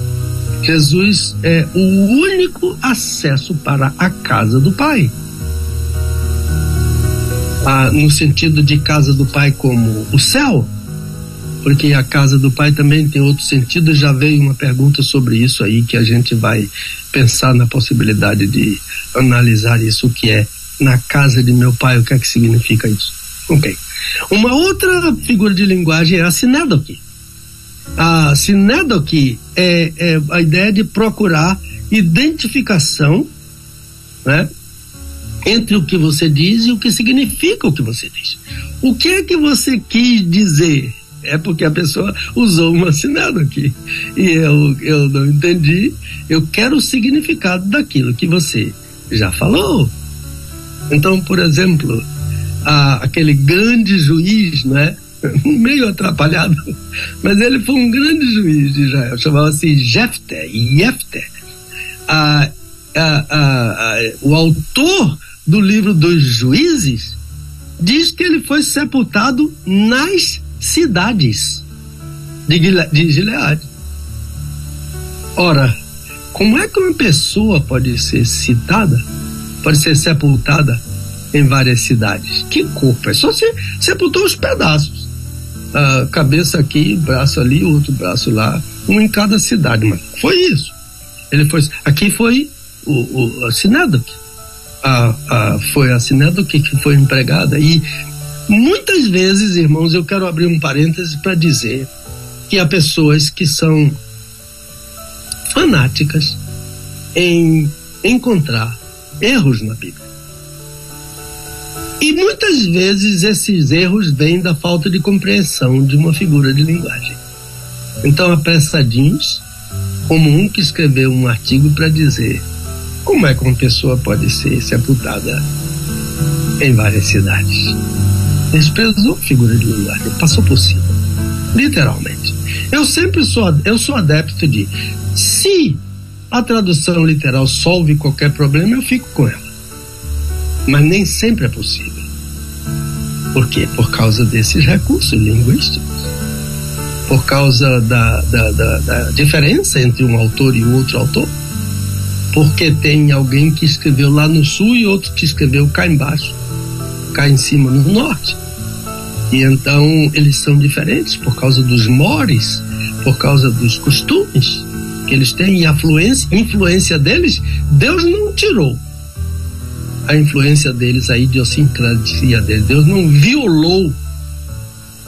Jesus é o único acesso para a casa do Pai. Ah, no sentido de casa do Pai como o céu, porque a casa do pai também tem outro sentido. Já veio uma pergunta sobre isso aí que a gente vai pensar na possibilidade de analisar isso, que é na casa de meu pai, o que é que significa isso. Ok. Uma outra figura de linguagem é a sinédoque. A sinédoque é, é a ideia de procurar identificação né, entre o que você diz e o que significa o que você diz. O que é que você quis dizer? É porque a pessoa usou um assinado E eu, eu não entendi. Eu quero o significado daquilo que você já falou. Então, por exemplo, a, aquele grande juiz, né? [LAUGHS] meio atrapalhado, mas ele foi um grande juiz de Israel, chamava-se Jefté, Jefté. A, a, a, o autor do livro dos juízes diz que ele foi sepultado nas cidades de, de Gileade. Ora, como é que uma pessoa pode ser citada, pode ser sepultada em várias cidades? Que corpo? É só se sepultou os pedaços. Cabeça aqui, braço ali, outro braço lá, um em cada cidade. Mas foi isso. Ele foi. Aqui foi o, o a sinédoque. A, a, foi a sinédoque que foi empregada. E muitas vezes, irmãos, eu quero abrir um parêntese para dizer que há pessoas que são fanáticas em encontrar erros na Bíblia. E muitas vezes esses erros vêm da falta de compreensão de uma figura de linguagem. Então, apressadinhos, como um que escreveu um artigo para dizer como é que uma pessoa pode ser sepultada em várias cidades. Desprezou figura de linguagem, passou por cima, literalmente. Eu sempre sou, eu sou adepto de se a tradução literal solve qualquer problema, eu fico com ela. Mas nem sempre é possível. Por quê? Por causa desses recursos linguísticos. Por causa da, da, da, da diferença entre um autor e outro autor. Porque tem alguém que escreveu lá no sul e outro que escreveu cá embaixo, cá em cima no norte. E então eles são diferentes por causa dos mores, por causa dos costumes que eles têm e a influência, influência deles, Deus não tirou a influência deles, a idiosincrasia deles. Deus não violou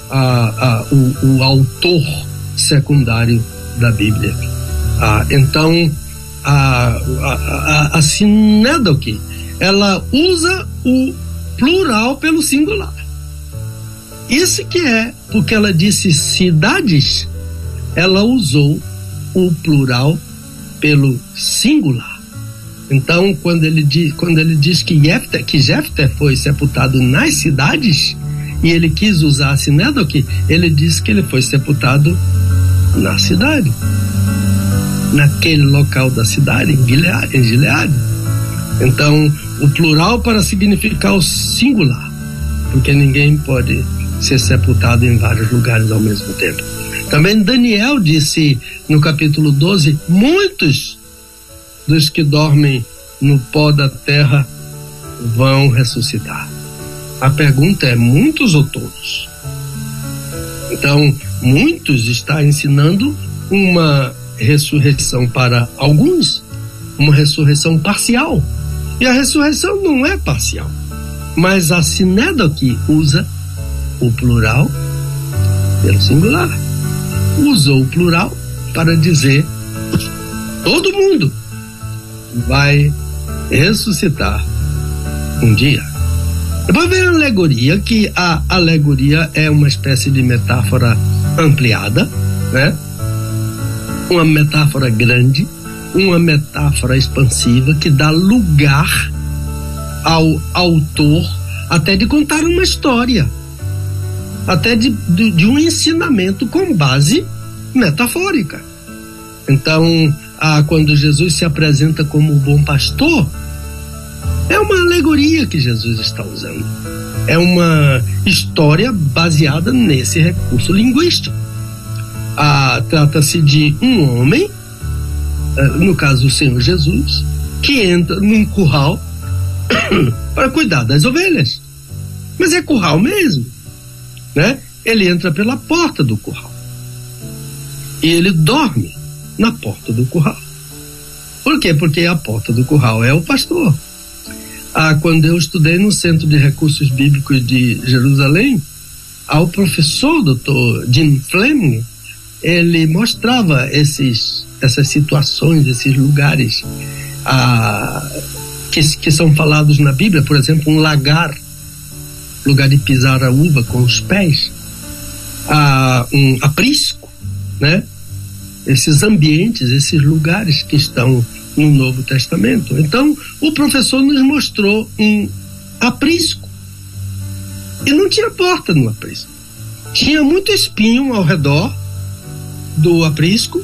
a, a, o, o, autor secundário da Bíblia. Ah, então, a, a, a, sinédoque, ela usa o plural pelo singular. Isso que é, porque ela disse cidades, ela usou o plural pelo singular. Então, quando ele diz, quando ele diz que Jefté, que Jefté foi sepultado nas cidades, e ele quis usar a sinédoque, ele diz que ele foi sepultado na cidade, naquele local da cidade, em. Em Gileade. Então, o plural para significar o singular, porque ninguém pode ser sepultado em vários lugares ao mesmo tempo. Também Daniel disse no capítulo 12: muitos dos que dormem no pó da terra vão ressuscitar. A pergunta é: muitos ou todos? Então, muitos está ensinando uma ressurreição para alguns, uma ressurreição parcial. E a ressurreição não é parcial. Mas a sinédoque usa o plural pelo singular usou o plural para dizer todo mundo vai ressuscitar um dia. Depois vem a alegoria, que a alegoria é uma espécie de metáfora ampliada, né? Uma metáfora grande, uma metáfora expansiva que dá lugar ao autor até de contar uma história até de, de, de um ensinamento com base metafórica. Então, ah, quando Jesus se apresenta como o bom pastor, é uma alegoria que Jesus está usando. É uma história baseada nesse recurso linguístico. Ah, Trata-se de um homem, ah, no caso o Senhor Jesus, que entra num curral [COUGHS] para cuidar das ovelhas. Mas é curral mesmo né? Ele entra pela porta do curral. E ele dorme na porta do curral. Por quê? Porque a porta do curral é o pastor. Ah, quando eu estudei no Centro de Recursos Bíblicos de Jerusalém, ao professor doutor Jim Fleming, ele mostrava esses, essas situações, esses lugares ah, que, que são falados na Bíblia, por exemplo, um lagar lugar de pisar a uva com os pés, a, um aprisco, né? Esses ambientes, esses lugares que estão no Novo Testamento. Então, o professor nos mostrou um aprisco. E não tinha porta no aprisco. Tinha muito espinho ao redor do aprisco,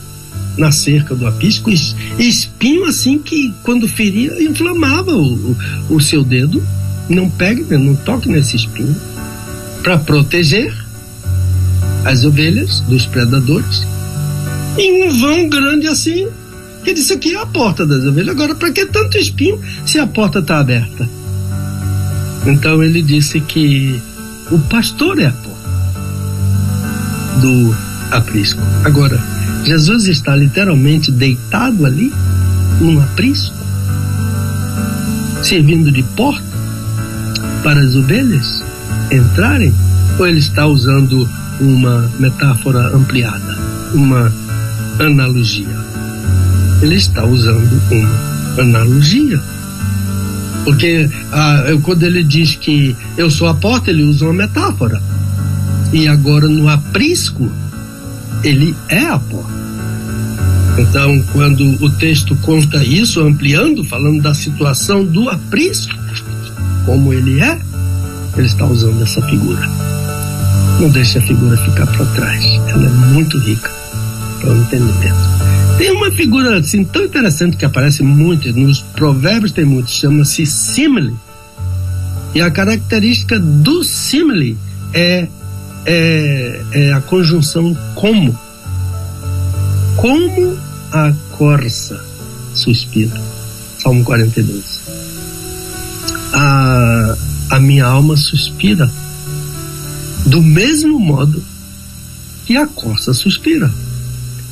na cerca do aprisco, espinho assim que quando feria inflamava o, o, seu dedo. Não pegue, não toque nesse espinho. Para proteger as ovelhas dos predadores. E um vão grande assim, que disse aqui é a porta das ovelhas. Agora, para que tanto espinho se a porta está aberta? Então ele disse que o pastor é a porta do aprisco. Agora, Jesus está literalmente deitado ali, num aprisco, servindo de porta para as ovelhas entrarem? Ou ele está usando uma metáfora ampliada, uma analogia? Ele está usando uma analogia. Porque ah, quando ele diz que eu sou a porta, ele usa uma metáfora. E agora no aprisco, ele é a porta. Então, quando o texto conta isso, ampliando, falando da situação do aprisco, como ele é, ele está usando essa figura. Não deixe a figura ficar para trás. Ela é muito rica para o entendimento. Tem uma figura assim tão interessante que aparece muito, nos provérbios tem muito, chama-se simile. E a característica do simile é, é, é a conjunção como. Como a corça suspira. Salmo 42. A, a minha alma suspira do mesmo modo que a corça suspira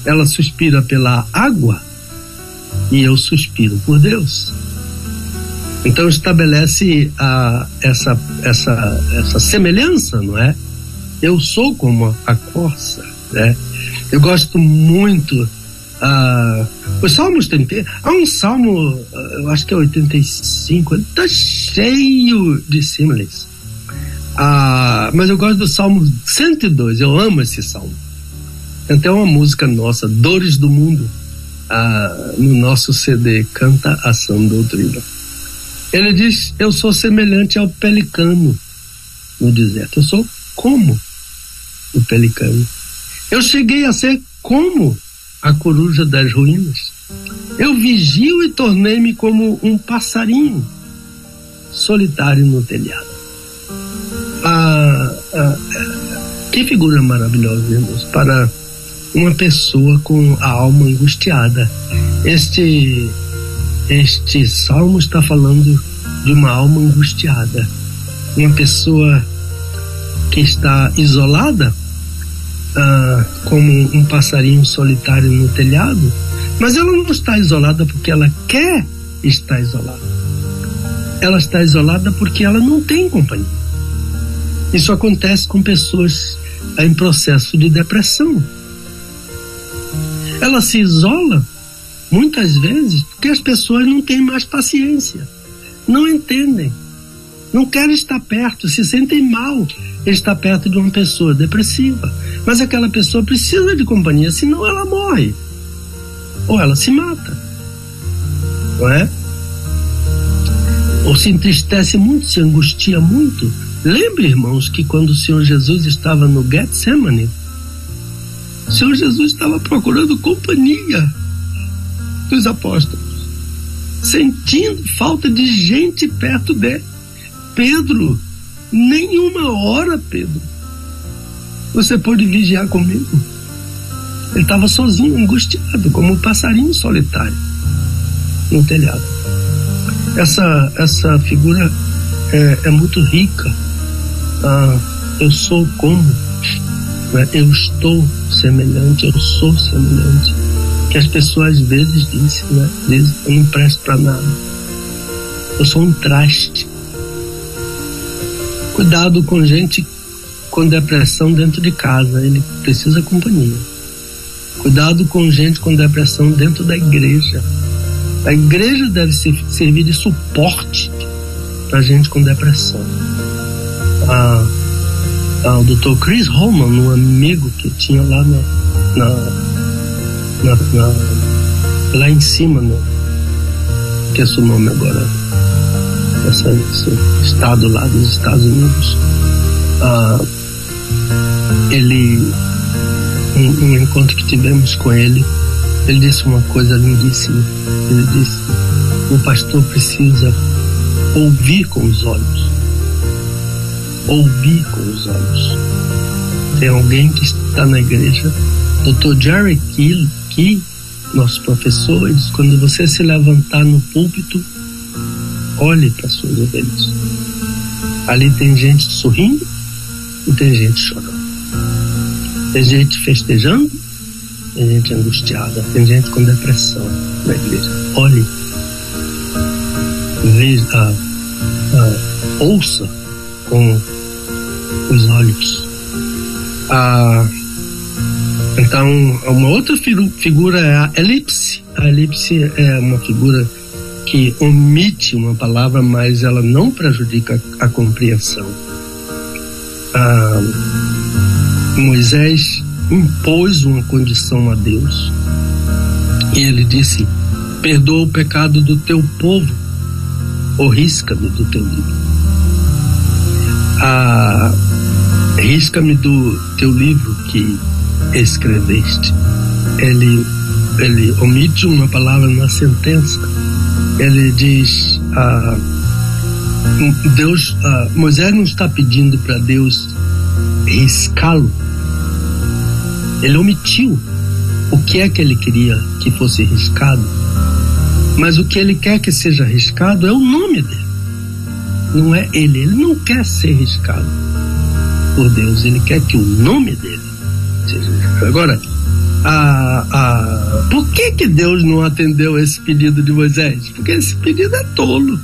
ela suspira pela água e eu suspiro por Deus. Então estabelece a, essa, essa, essa semelhança, não é? Eu sou como a corça, né? Eu gosto muito. Uh, os salmos tem. Há um salmo, eu acho que é 85, ele está cheio de símiles. Uh, mas eu gosto do salmo 102, eu amo esse salmo até uma música nossa, Dores do Mundo, no nosso CD, Canta Ação Doutrina. Ele diz: Eu sou semelhante ao pelicano no deserto. Eu sou como o pelicano. Eu cheguei a ser como a coruja das ruínas. Eu vigio e tornei-me como um passarinho solitário no telhado. Ah, ah, que figura maravilhosa, irmãos, para uma pessoa com a alma angustiada. Este este salmo está falando de uma alma angustiada, uma pessoa que está isolada, ah, como um passarinho solitário no telhado, mas ela não está isolada porque ela quer estar isolada. Ela está isolada porque ela não tem companhia. Isso acontece com pessoas em processo de depressão ela se isola muitas vezes porque as pessoas não têm mais paciência, não entendem, não querem estar perto, se sentem mal estar perto de uma pessoa depressiva. Mas aquela pessoa precisa de companhia, senão ela morre ou ela se mata, não é? Ou se entristece muito, se angustia muito. Lembre, irmãos, que quando o Senhor Jesus estava no Getsemane, o Senhor Jesus estava procurando companhia dos apóstolos, sentindo falta de gente perto dele. Pedro, nenhuma hora, Pedro, você pôde vigiar comigo. Ele estava sozinho, angustiado, como um passarinho solitário no telhado. Essa, essa figura é, é muito rica. Ah, eu sou como né? Eu estou semelhante, eu sou semelhante. Que as pessoas às vezes dizem, né? Dizem, eu não presto para nada. Eu sou um traste. Cuidado com gente com depressão dentro de casa, ele precisa companhia. Cuidado com gente com depressão dentro da igreja. A igreja deve ser, servir de suporte para gente com depressão. Ah, ah, o Dr. Chris Holman, um amigo que tinha lá na, na, na, na lá em cima no, esqueço o nome agora, essa, esse estado lá dos Estados Unidos. Ah, ele, um encontro que tivemos com ele, ele disse uma coisa lindíssima. Ele disse: o pastor precisa ouvir com os olhos. Ouvir com os olhos. Tem alguém que está na igreja, Dr. Jerry Key, Key nosso professor, diz, quando você se levantar no púlpito, olhe para suas ovelhas. Ali tem gente sorrindo e tem gente chorando. Tem gente festejando, tem gente angustiada, tem gente com depressão na igreja. Olhe, veja, ah, ah, ouça com os olhos. Ah, então, uma outra figura é a elipse. A elipse é uma figura que omite uma palavra, mas ela não prejudica a compreensão. Ah, Moisés impôs uma condição a Deus e ele disse: Perdoa o pecado do teu povo, ou risca-me do teu livro. Ah, risca-me do teu livro que escreveste. Ele, ele omite uma palavra na sentença. Ele diz: ah, Deus, ah, Moisés não está pedindo para Deus riscá-lo. Ele omitiu o que é que ele queria que fosse riscado. Mas o que ele quer que seja riscado é o nome dele. Não é ele. Ele não quer ser riscado por Deus. Ele quer que o nome dele Agora, a, a, por que, que Deus não atendeu esse pedido de Moisés? Porque esse pedido é tolo.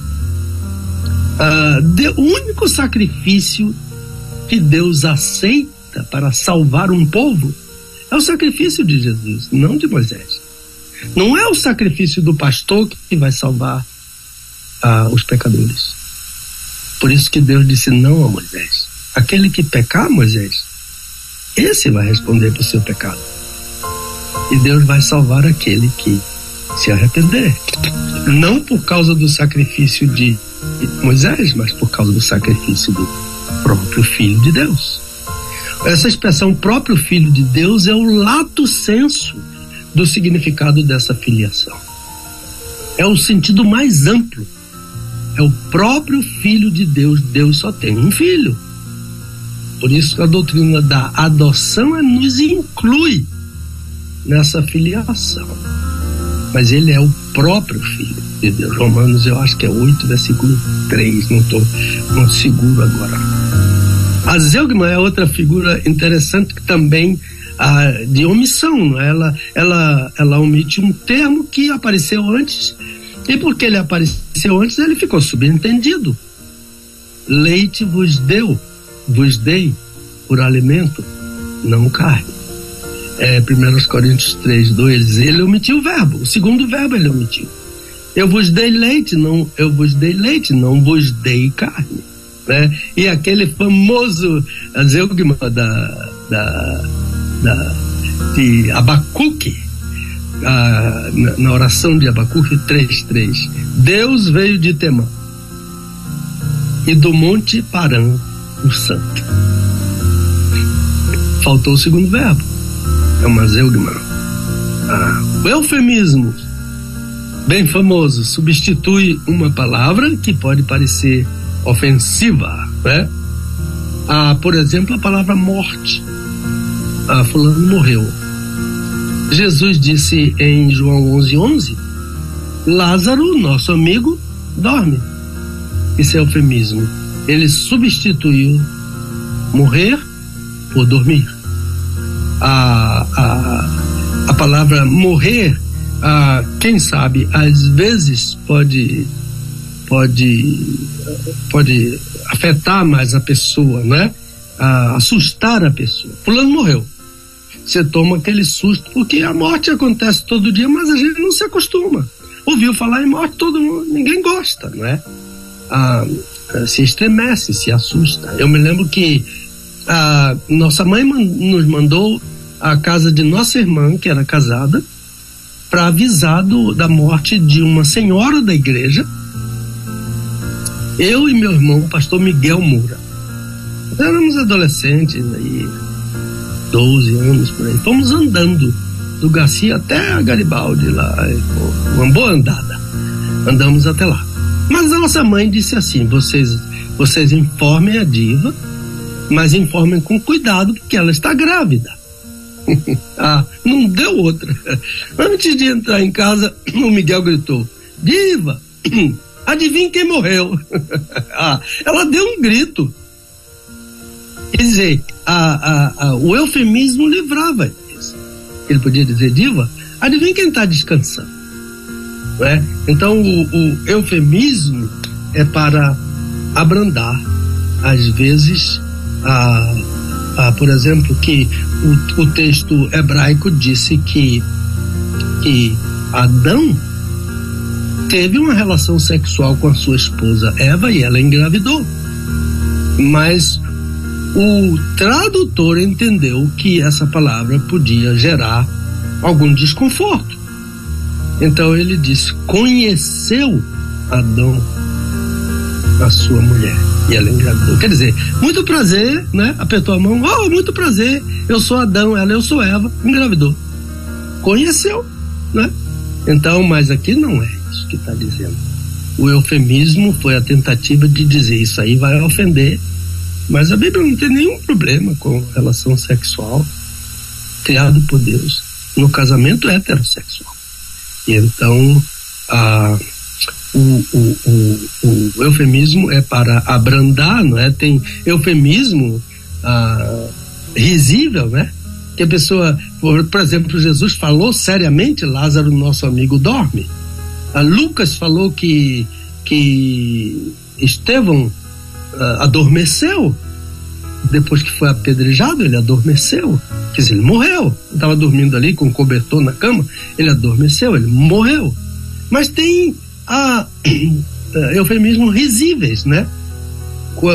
Ah, de, o único sacrifício que Deus aceita para salvar um povo é o sacrifício de Jesus, não de Moisés. Não é o sacrifício do pastor que vai salvar ah, os pecadores. Por isso que Deus disse não a Moisés. Aquele que pecar, Moisés, esse vai responder por seu pecado. E Deus vai salvar aquele que se arrepender. Não por causa do sacrifício de Moisés, mas por causa do sacrifício do próprio Filho de Deus. Essa expressão próprio Filho de Deus é o lato senso do significado dessa filiação. É o sentido mais amplo. É o próprio Filho de Deus. Deus só tem um filho. Por isso que a doutrina da adoção nos inclui nessa filiação. Mas ele é o próprio filho de Deus. Romanos, eu acho que é 8, versículo 3, não estou muito seguro agora. A Zelgma é outra figura interessante que também ah, de omissão. É? Ela, ela, ela omite um termo que apareceu antes, e porque ele apareceu antes, ele ficou subentendido. Leite vos deu vos dei por alimento, não carne. É, 1 Coríntios 3, 2, ele omitiu o verbo, o segundo verbo ele omitiu. Eu vos dei leite, não, eu vos dei leite, não vos dei carne. Né? E aquele famoso zeugma da, da, da, de Abacuque, a, na, na, oração de Abacuque 3,3. Deus veio de Temã e do monte Paran o santo. Faltou o segundo verbo. É uma zeugma. Ah, o eufemismo, bem famoso, substitui uma palavra que pode parecer ofensiva, né? Ah, por exemplo, a palavra morte. Ah, fulano morreu. Jesus disse em João 11:11, 11, Lázaro, nosso amigo, dorme. Isso é eufemismo ele substituiu morrer por dormir. A, a, a palavra morrer, a, quem sabe, às vezes pode, pode, pode afetar mais a pessoa, né? A, assustar a pessoa. Fulano morreu. Você toma aquele susto, porque a morte acontece todo dia, mas a gente não se acostuma. Ouviu falar em morte, todo mundo, ninguém gosta, não é? Ah, se estremece, se assusta. Eu me lembro que a nossa mãe nos mandou à casa de nossa irmã, que era casada, para avisar do, da morte de uma senhora da igreja. Eu e meu irmão, o pastor Miguel Moura. Éramos adolescentes aí, 12 anos por aí. Fomos andando do Garcia até a Garibaldi lá, uma boa andada. Andamos até lá. Mas a nossa mãe disse assim: vocês, vocês informem a diva, mas informem com cuidado, porque ela está grávida. [LAUGHS] ah, não deu outra. Antes de entrar em casa, o Miguel gritou: Diva, [CLEARS THROAT] adivinha quem morreu? [LAUGHS] ah, ela deu um grito. Quer dizer, a, a, a, o eufemismo livrava isso. Ele podia dizer, Diva, adivinha quem está descansando? Né? Então, o, o eufemismo é para abrandar, às vezes, a, a, por exemplo, que o, o texto hebraico disse que, que Adão teve uma relação sexual com a sua esposa Eva e ela engravidou. Mas o tradutor entendeu que essa palavra podia gerar algum desconforto. Então ele disse: conheceu Adão a sua mulher e ela engravidou. Quer dizer, muito prazer, né? Apertou a mão, oh, muito prazer, eu sou Adão, ela eu sou Eva, engravidou. Conheceu, né? Então, mas aqui não é isso que está dizendo. O eufemismo foi a tentativa de dizer isso aí vai ofender mas a Bíblia não tem nenhum problema com relação sexual criado por Deus no casamento heterossexual. Então a, o, o, o, o, eufemismo é para abrandar, não é? Tem eufemismo ah, risível, né? Que a pessoa, por, por, exemplo, Jesus falou seriamente, Lázaro, nosso amigo, dorme. A Lucas falou que, que Estevão uh, adormeceu. Depois que foi apedrejado, ele adormeceu. Quer dizer, ele morreu. Estava dormindo ali com um cobertor na cama, ele adormeceu, ele morreu. Mas tem a, uh, [CLEARS THROAT] eufemismos risíveis, né?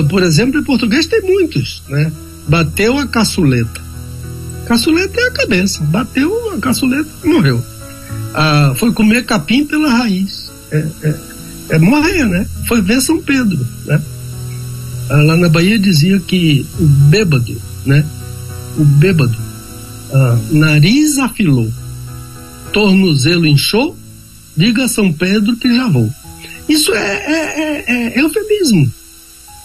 Por exemplo, em português tem muitos, né? Bateu a caçuleta. Caçuleta é a cabeça. Bateu a caçuleta, morreu. Ah, foi comer capim pela raiz. É, é, é morrer, né? Foi ver São Pedro, né? Ah, lá na Bahia dizia que o bêbado, né? O bêbado, ah, nariz afilou, tornozelo inchou, diga a São Pedro que já vou. Isso é, é, é, é eufemismo,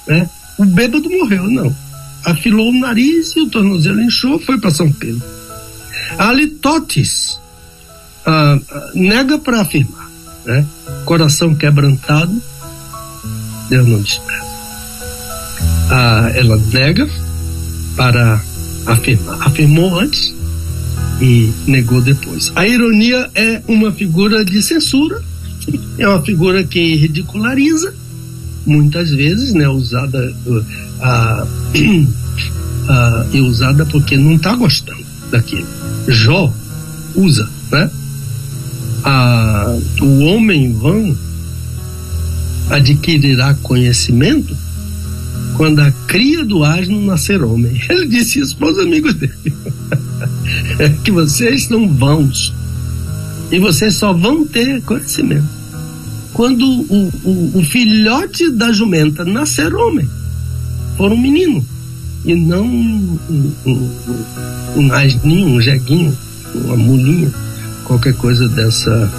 né? O bêbado morreu, não. Afilou o nariz e o tornozelo inchou, foi para São Pedro. Alitotes, ah, nega para afirmar, né? Coração quebrantado, Deus não despreza ah, ela nega para afirmar. Afirmou antes e negou depois. A ironia é uma figura de censura, é uma figura que ridiculariza, muitas vezes, né, usada uh, uh, e usada porque não está gostando daquilo. Jó usa, né? Ah, o homem vão adquirirá conhecimento quando a cria do asno nascer homem. [LAUGHS] Ele disse isso para os amigos dele. [LAUGHS] que vocês são vãos. E vocês só vão ter conhecimento. Quando o, o, o filhote da jumenta nascer homem, for um menino. E não um, um, um, um asninho, um jeguinho, uma mulinha, qualquer coisa dessa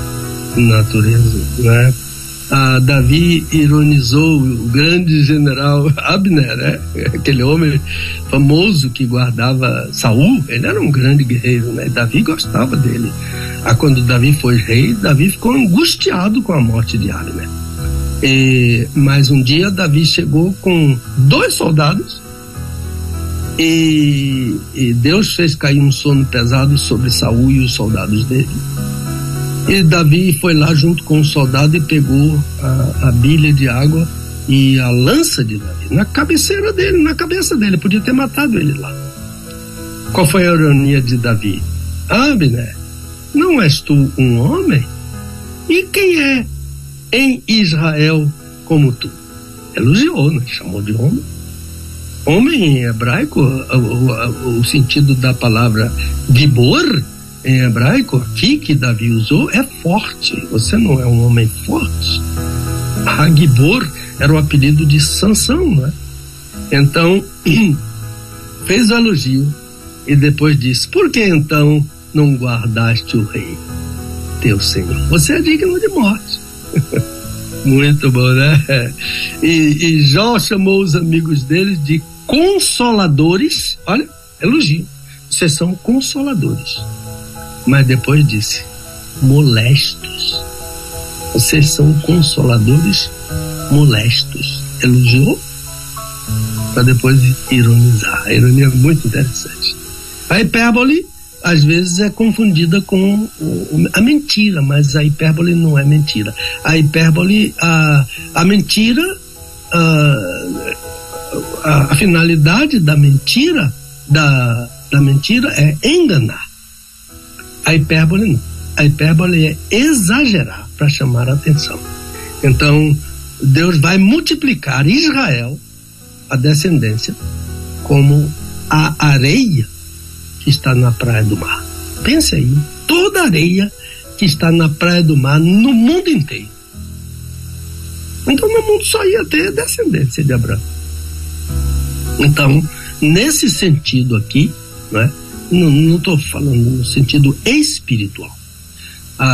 natureza. Né? A Davi ironizou o grande general Abner, né? aquele homem famoso que guardava Saul, ele era um grande guerreiro, né? Davi gostava dele. Ah, quando Davi foi rei, Davi ficou angustiado com a morte de Abner. E, mas um dia Davi chegou com dois soldados e, e Deus fez cair um sono pesado sobre Saul e os soldados dele. E Davi foi lá junto com o soldado e pegou a, a bilha de água e a lança de Davi na cabeceira dele, na cabeça dele. Podia ter matado ele lá. Qual foi a ironia de Davi? Abner, não és tu um homem? E quem é em Israel como tu? Elogiou, né? chamou de homem. Homem em hebraico, o, o, o sentido da palavra gibor em hebraico, aqui que Davi usou, é forte. Você não é um homem forte. Hagibor era o apelido de Sansão, né? Então, [CLEARS THROAT] fez o elogio e depois disse: Por que então não guardaste o rei, teu Senhor? Você é digno de morte. [LAUGHS] Muito bom, né? E, e Jó chamou os amigos dele de consoladores. Olha, elogio. Vocês são consoladores. Mas depois disse: molestos. Vocês são consoladores molestos. Elogiou para depois ironizar. A ironia é muito interessante. A hipérbole às vezes é confundida com a mentira, mas a hipérbole não é mentira. A hipérbole, a, a mentira, a, a, a finalidade da mentira, da, da mentira é enganar. A hipérbole não. A hipérbole é exagerar para chamar a atenção. Então, Deus vai multiplicar Israel, a descendência, como a areia que está na praia do mar. Pense aí, toda areia que está na praia do mar no mundo inteiro. Então no mundo só ia ter descendência de Abraão. Então, nesse sentido aqui, né, não estou falando no sentido espiritual.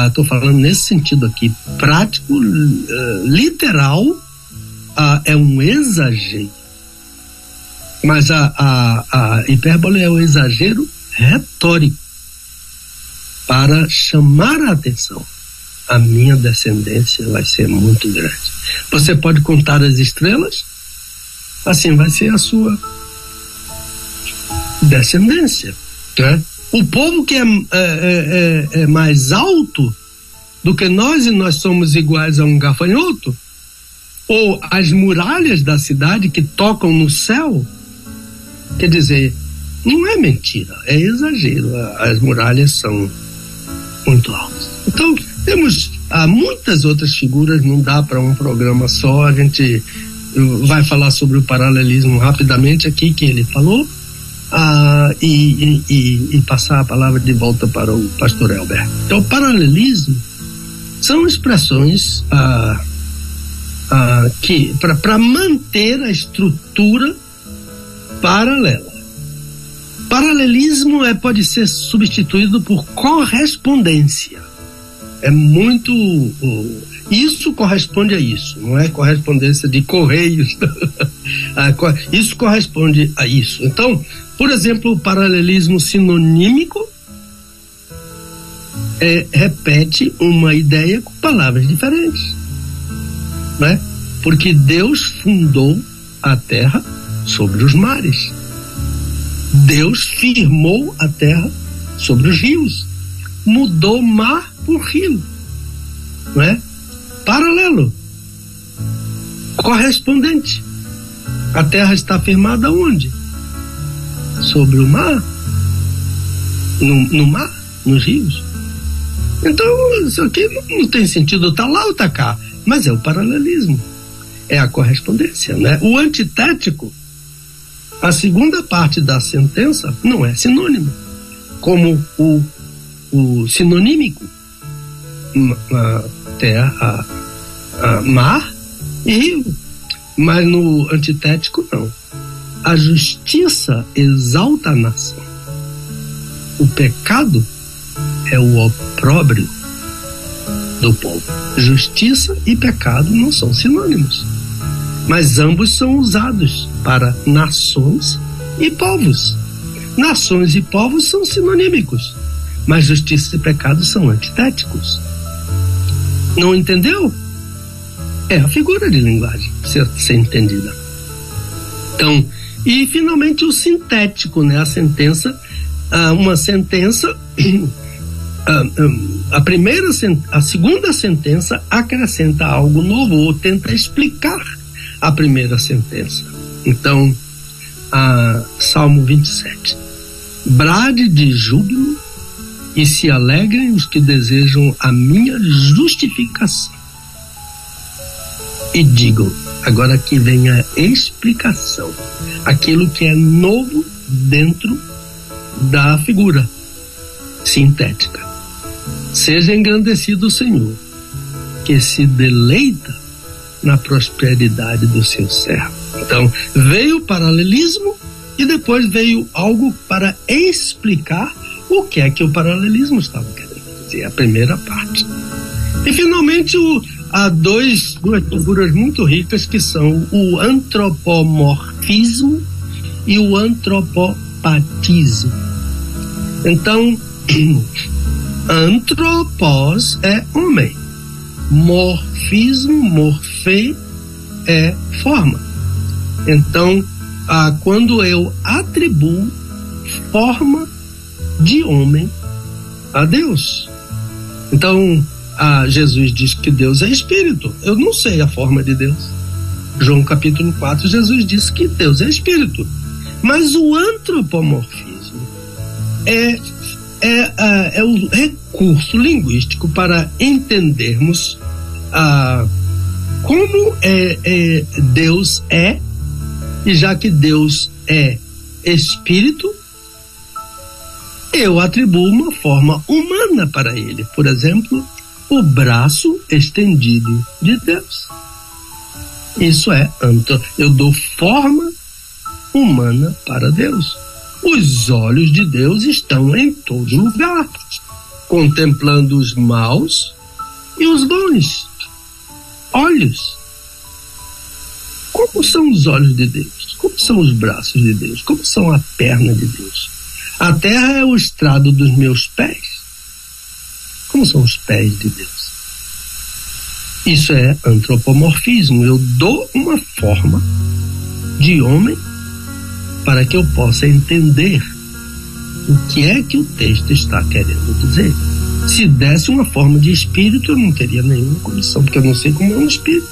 Estou ah, falando nesse sentido aqui, prático, uh, literal, uh, é um exagero. Mas a, a, a hipérbole é o exagero retórico para chamar a atenção. A minha descendência vai ser muito grande. Você pode contar as estrelas, assim vai ser a sua descendência. Né? O povo que é, é, é, é, é mais alto do que nós e nós somos iguais a um gafanhoto, ou as muralhas da cidade que tocam no céu, quer dizer, não é mentira, é exagero. As muralhas são muito altas. Então, temos há muitas outras figuras, não dá para um programa só, a gente vai falar sobre o paralelismo rapidamente aqui que ele falou ah, e, e, e, passar a palavra de volta para o pastor Elber. Então, paralelismo são expressões ah, ah, que para manter a estrutura paralela. Paralelismo é, pode ser substituído por correspondência. É muito. Isso corresponde a isso, não é correspondência de correios. [LAUGHS] Ah, isso corresponde a isso. Então, por exemplo, o paralelismo sinonímico é, repete uma ideia com palavras diferentes. Né? Porque Deus fundou a terra sobre os mares. Deus firmou a terra sobre os rios, mudou mar por rio, não é? Paralelo, correspondente. A terra está firmada onde? Sobre o mar, no, no mar, nos rios. Então, isso aqui não, tem sentido estar tá lá ou estar tá cá, mas é o paralelismo, é a correspondência, né? O antitético a segunda parte da sentença não é sinônimo, como o, o sinonímico, terra, a, a mar e rio. Mas no antitético, não. A justiça exalta a nação. O pecado é o opróbrio do povo. Justiça e pecado não são sinônimos mas ambos são usados para nações e povos. Nações e povos são sinonímicos, mas justiça e pecado são antitéticos. Não entendeu? É a figura de linguagem ser, ser entendida. Então, e finalmente o sintético, né? A sentença, ah, uma sentença, [CLEARS THROAT] ah, ah, a primeira, a segunda sentença acrescenta algo novo ou tenta explicar a primeira sentença. Então, a Salmo 27. Brade de júbilo e se alegrem os que desejam a minha justificação. E digam, agora aqui vem a explicação, aquilo que é novo dentro da figura. sintética. Seja engrandecido o Senhor, que se deleita na prosperidade do seu servo. Então, veio o paralelismo e depois veio algo para explicar o que é que o paralelismo estava querendo dizer, a primeira parte. E finalmente o, há dois, duas figuras muito ricas que são o antropomorfismo e o antropopatismo. Então, [CLEARS THROAT] antropos é homem, morfismo, morfe é forma. Então, ah, quando eu atribuo forma de homem a Deus. Então, ah, Jesus diz que Deus é espírito. Eu não sei a forma de Deus. João capítulo 4, Jesus disse que Deus é espírito. Mas o antropomorfismo é, é, é, é o recurso linguístico para entendermos ah, como é, é, Deus é, e já que Deus é espírito, eu atribuo uma forma humana para ele. Por exemplo, o braço estendido de Deus. Isso é, eu dou forma humana para Deus. Os olhos de Deus estão em todo lugar, contemplando os maus e os bons. Olhos. Como são os olhos de Deus? Como são os braços de Deus? Como são a perna de Deus? A terra é o estrado dos meus pés. Como são os pés de Deus? Isso é antropomorfismo. Eu dou uma forma de homem para que eu possa entender o que é que o texto está querendo dizer. Se desse uma forma de espírito, eu não teria nenhuma condição, porque eu não sei como é um espírito.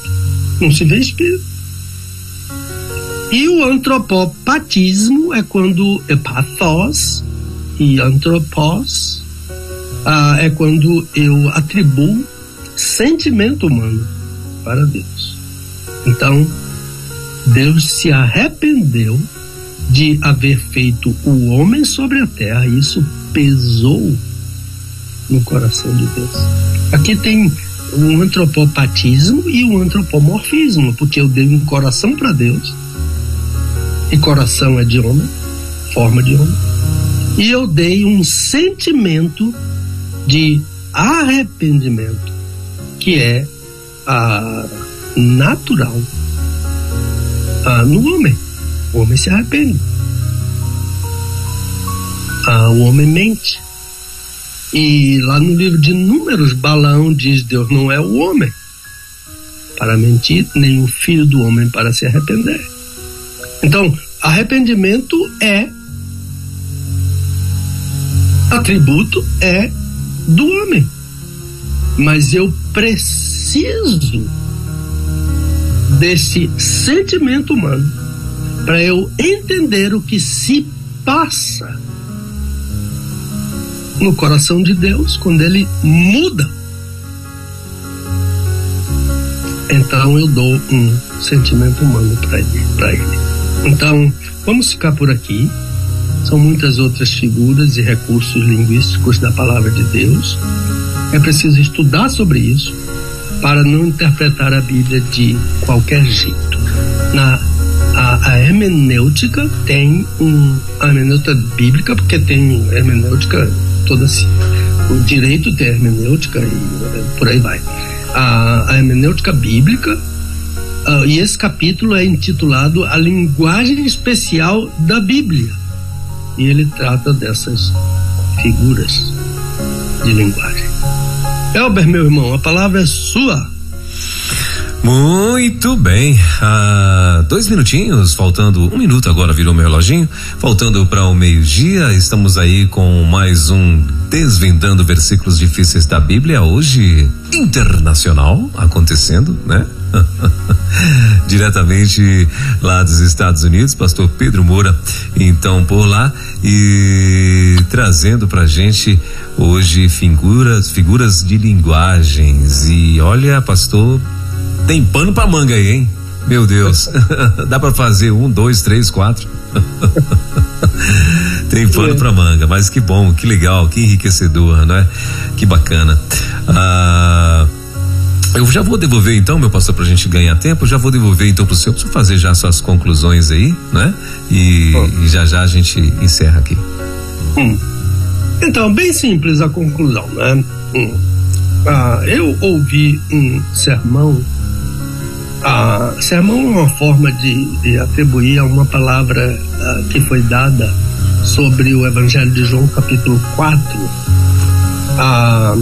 Não se vê espírito. E o antropopatismo é quando é pathos e antropos ah, é quando eu atribuo sentimento humano para Deus. Então, Deus se arrependeu de haver feito o homem sobre a terra, e isso pesou no coração de Deus. Aqui tem um antropopatismo e um antropomorfismo, porque eu dei um coração para Deus, e coração é de homem, forma de homem, e eu dei um sentimento de arrependimento, que é a natural no homem. O homem se arrepende. o homem mente. E lá no livro de Números, Balaão diz: Deus não é o homem para mentir, nem o filho do homem para se arrepender. Então, arrependimento é atributo, é do homem. Mas eu preciso desse sentimento humano para eu entender o que se passa no coração de Deus quando ele muda. Então eu dou um sentimento humano para ele, ele. Então, vamos ficar por aqui. São muitas outras figuras e recursos linguísticos da palavra de Deus. É preciso estudar sobre isso para não interpretar a Bíblia de qualquer jeito. Na a, a hermenêutica tem um a hermenêutica bíblica porque tem hermenêutica toda assim. O direito tem hermenêutica e por aí vai. A, a hermenêutica bíblica uh, e esse capítulo é intitulado A Linguagem Especial da Bíblia e ele trata dessas figuras de linguagem. Elber, meu irmão, a palavra é sua. Muito bem, ah, dois minutinhos, faltando um minuto agora virou meu reloginho, faltando para o meio-dia, estamos aí com mais um Desvendando Versículos Difíceis da Bíblia, hoje internacional acontecendo, né? [LAUGHS] diretamente lá dos Estados Unidos, pastor Pedro Moura, então por lá e trazendo pra gente hoje figuras, figuras de linguagens e olha, pastor, tem pano pra manga aí, hein? Meu Deus. [LAUGHS] Dá para fazer um, dois, três, quatro. [LAUGHS] Tem pano para manga, mas que bom, que legal, que enriquecedor, não é? Que bacana. Ah, eu já vou devolver então, meu pastor, para a gente ganhar tempo, já vou devolver então para o senhor, para fazer já suas conclusões aí, né? E, e, já já a gente encerra aqui. Hum. Então, bem simples a conclusão, né? Hum. Ah, eu ouvi um sermão. Ah, sermão é uma forma de, de atribuir a uma palavra ah, que foi dada sobre o Evangelho de João, capítulo 4. Ah,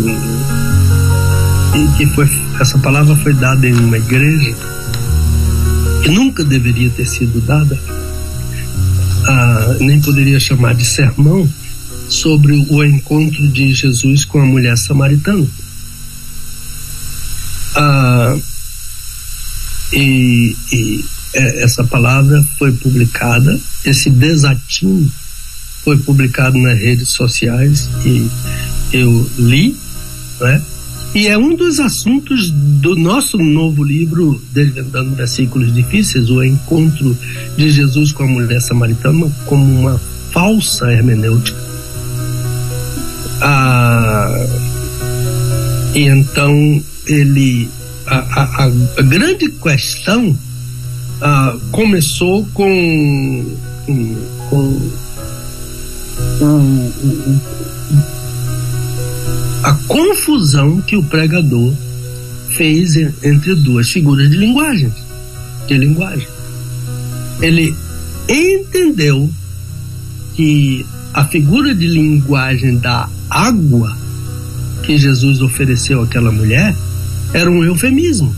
e que foi, essa palavra foi dada em uma igreja que nunca deveria ter sido dada, ah, nem poderia chamar de sermão, sobre o encontro de Jesus com a mulher samaritana. Ah, e, e é, essa palavra foi publicada, esse desatino foi publicado nas redes sociais e eu li, né? E é um dos assuntos do nosso novo livro, Desvendando Versículos Difíceis, o encontro de Jesus com a mulher samaritana como uma falsa hermenêutica. Ah, e então ele a, a, a grande questão ah, começou com, com, a confusão que o pregador fez entre duas figuras de linguagem, de linguagem. Ele entendeu que a figura de linguagem da água que Jesus ofereceu àquela mulher era um eufemismo.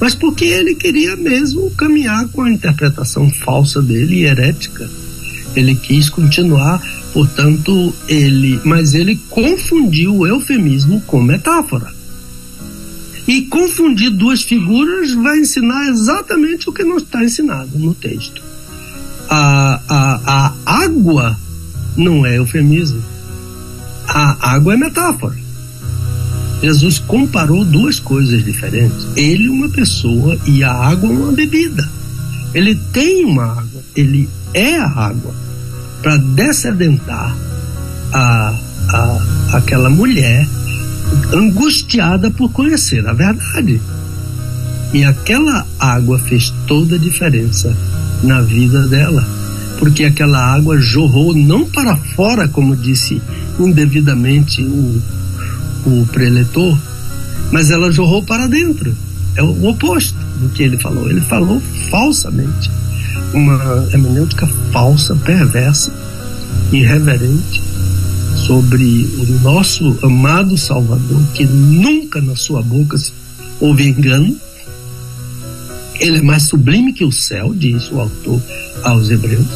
Mas porque ele queria mesmo caminhar com a interpretação falsa dele e herética. Ele quis continuar, portanto, ele, mas ele confundiu o eufemismo com metáfora. E confundir duas figuras vai ensinar exatamente o que não está ensinado no texto. A, a, a água não é eufemismo. A água é metáfora. Jesus comparou duas coisas diferentes. Ele, uma pessoa, e a água, uma bebida. Ele tem uma água, ele é a água para descedentar a, a, aquela mulher angustiada por conhecer a verdade. E aquela água fez toda a diferença na vida dela, porque aquela água jorrou não para fora, como disse indevidamente o o preletor, mas ela jorrou para dentro. É o oposto do que ele falou. Ele falou falsamente. Uma hermenêutica falsa, perversa, irreverente sobre o nosso amado Salvador, que nunca na sua boca houve engano. Ele é mais sublime que o céu, diz o autor aos Hebreus.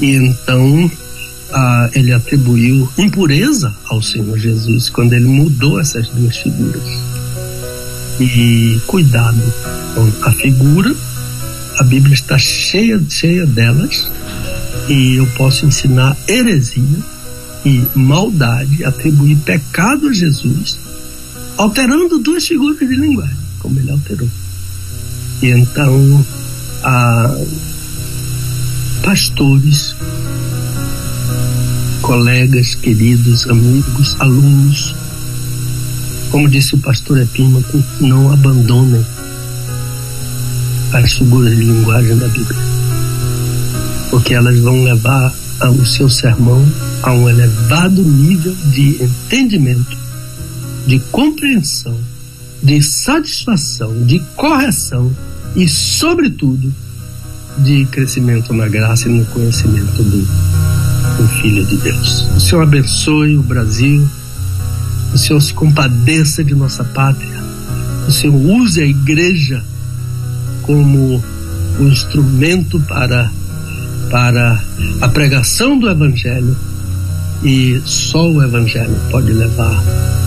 E então ah, ele atribuiu impureza ao Senhor Jesus quando ele mudou essas duas figuras. E cuidado com a figura, a Bíblia está cheia, cheia delas, e eu posso ensinar heresia e maldade, atribuir pecado a Jesus, alterando duas figuras de linguagem, como ele alterou. E então, ah, pastores colegas, queridos, amigos, alunos. Como disse o pastor Epímaco, não abandonem as figuras de linguagem da Bíblia, porque elas vão levar o seu sermão a um elevado nível de entendimento, de compreensão, de satisfação, de correção e, sobretudo, de crescimento na graça e no conhecimento do o Filho de Deus. O Senhor abençoe o Brasil, o Senhor se compadeça de nossa pátria, o Senhor use a igreja como o instrumento para, para a pregação do Evangelho e só o Evangelho pode levar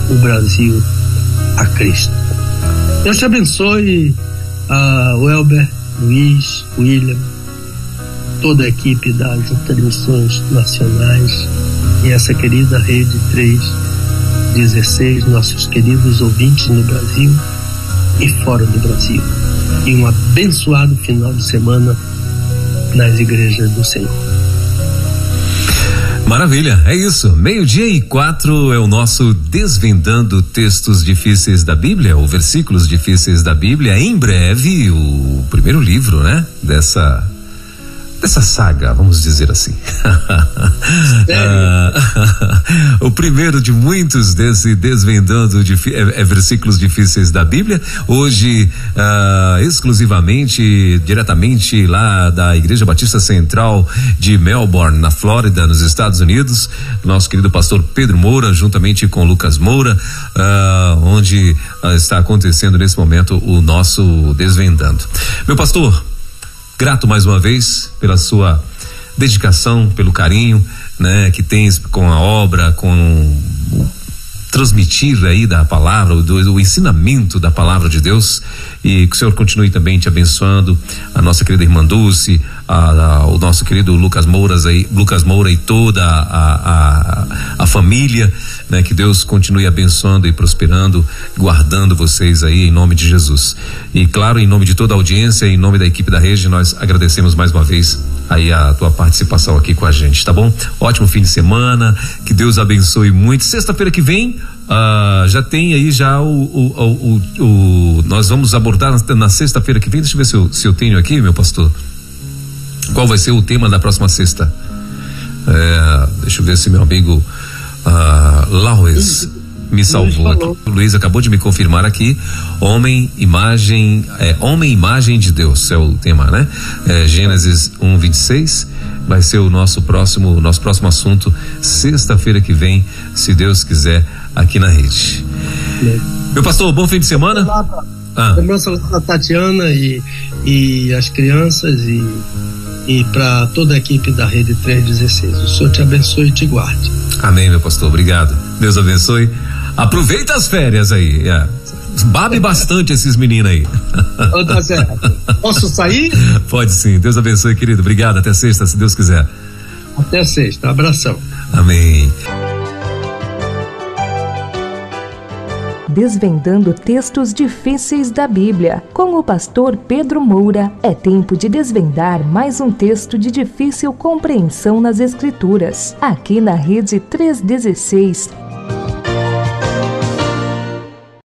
o Brasil a Cristo. Deus te abençoe, uh, o Elber, Luiz, William, toda a equipe das transmissões nacionais e essa querida Rede 316, nossos queridos ouvintes no Brasil e fora do Brasil. E um abençoado final de semana nas igrejas do Senhor. Maravilha, é isso. Meio-dia e quatro é o nosso Desvendando Textos Difíceis da Bíblia, ou versículos difíceis da Bíblia. Em breve, o primeiro livro, né? Dessa dessa saga, vamos dizer assim. [LAUGHS] ah, [LAUGHS] o primeiro de muitos desse desvendando de, é, é, versículos difíceis da Bíblia. Hoje, ah, exclusivamente, diretamente lá da Igreja Batista Central de Melbourne, na Flórida, nos Estados Unidos, nosso querido pastor Pedro Moura, juntamente com Lucas Moura, ah, onde ah, está acontecendo nesse momento o nosso desvendando. Meu pastor, Grato mais uma vez pela sua dedicação, pelo carinho, né, que tens com a obra, com transmitir aí da palavra, do, do, ensinamento da palavra de Deus e que o Senhor continue também te abençoando, a nossa querida irmã Dulce, a, a, o nosso querido Lucas Mouras aí, Lucas Moura e toda a, a, a família, né? Que Deus continue abençoando e prosperando, guardando vocês aí em nome de Jesus. E claro, em nome de toda a audiência, em nome da equipe da rede, nós agradecemos mais uma vez aí a tua participação aqui com a gente, tá bom? Ótimo fim de semana, que Deus abençoe muito. Sexta-feira que vem, Uh, já tem aí já o, o, o, o nós vamos abordar na, na sexta-feira que vem. Deixa eu ver se eu, se eu tenho aqui, meu pastor. Qual vai ser o tema da próxima sexta? É, deixa eu ver se meu amigo uh, Laues me salvou aqui. O Luiz acabou de me confirmar aqui. Homem, imagem, é, homem, imagem de Deus é o tema, né? É, Gênesis 1, 26 vai ser o nosso próximo, nosso próximo assunto sexta-feira que vem, se Deus quiser, aqui na rede. É. Meu pastor, bom fim de semana. Ah. Lembrança da Tatiana e, e as crianças e e para toda a equipe da Rede 316. O Senhor te abençoe e te guarde. Amém, meu pastor. Obrigado. Deus abençoe. Aproveita as férias aí. É. Babe bastante esses meninos aí. Tá certo. Posso sair? Pode sim. Deus abençoe, querido. Obrigado. Até sexta, se Deus quiser. Até sexta. Abração. Amém. Desvendando textos difíceis da Bíblia. Com o pastor Pedro Moura, é tempo de desvendar mais um texto de difícil compreensão nas Escrituras. Aqui na Rede 316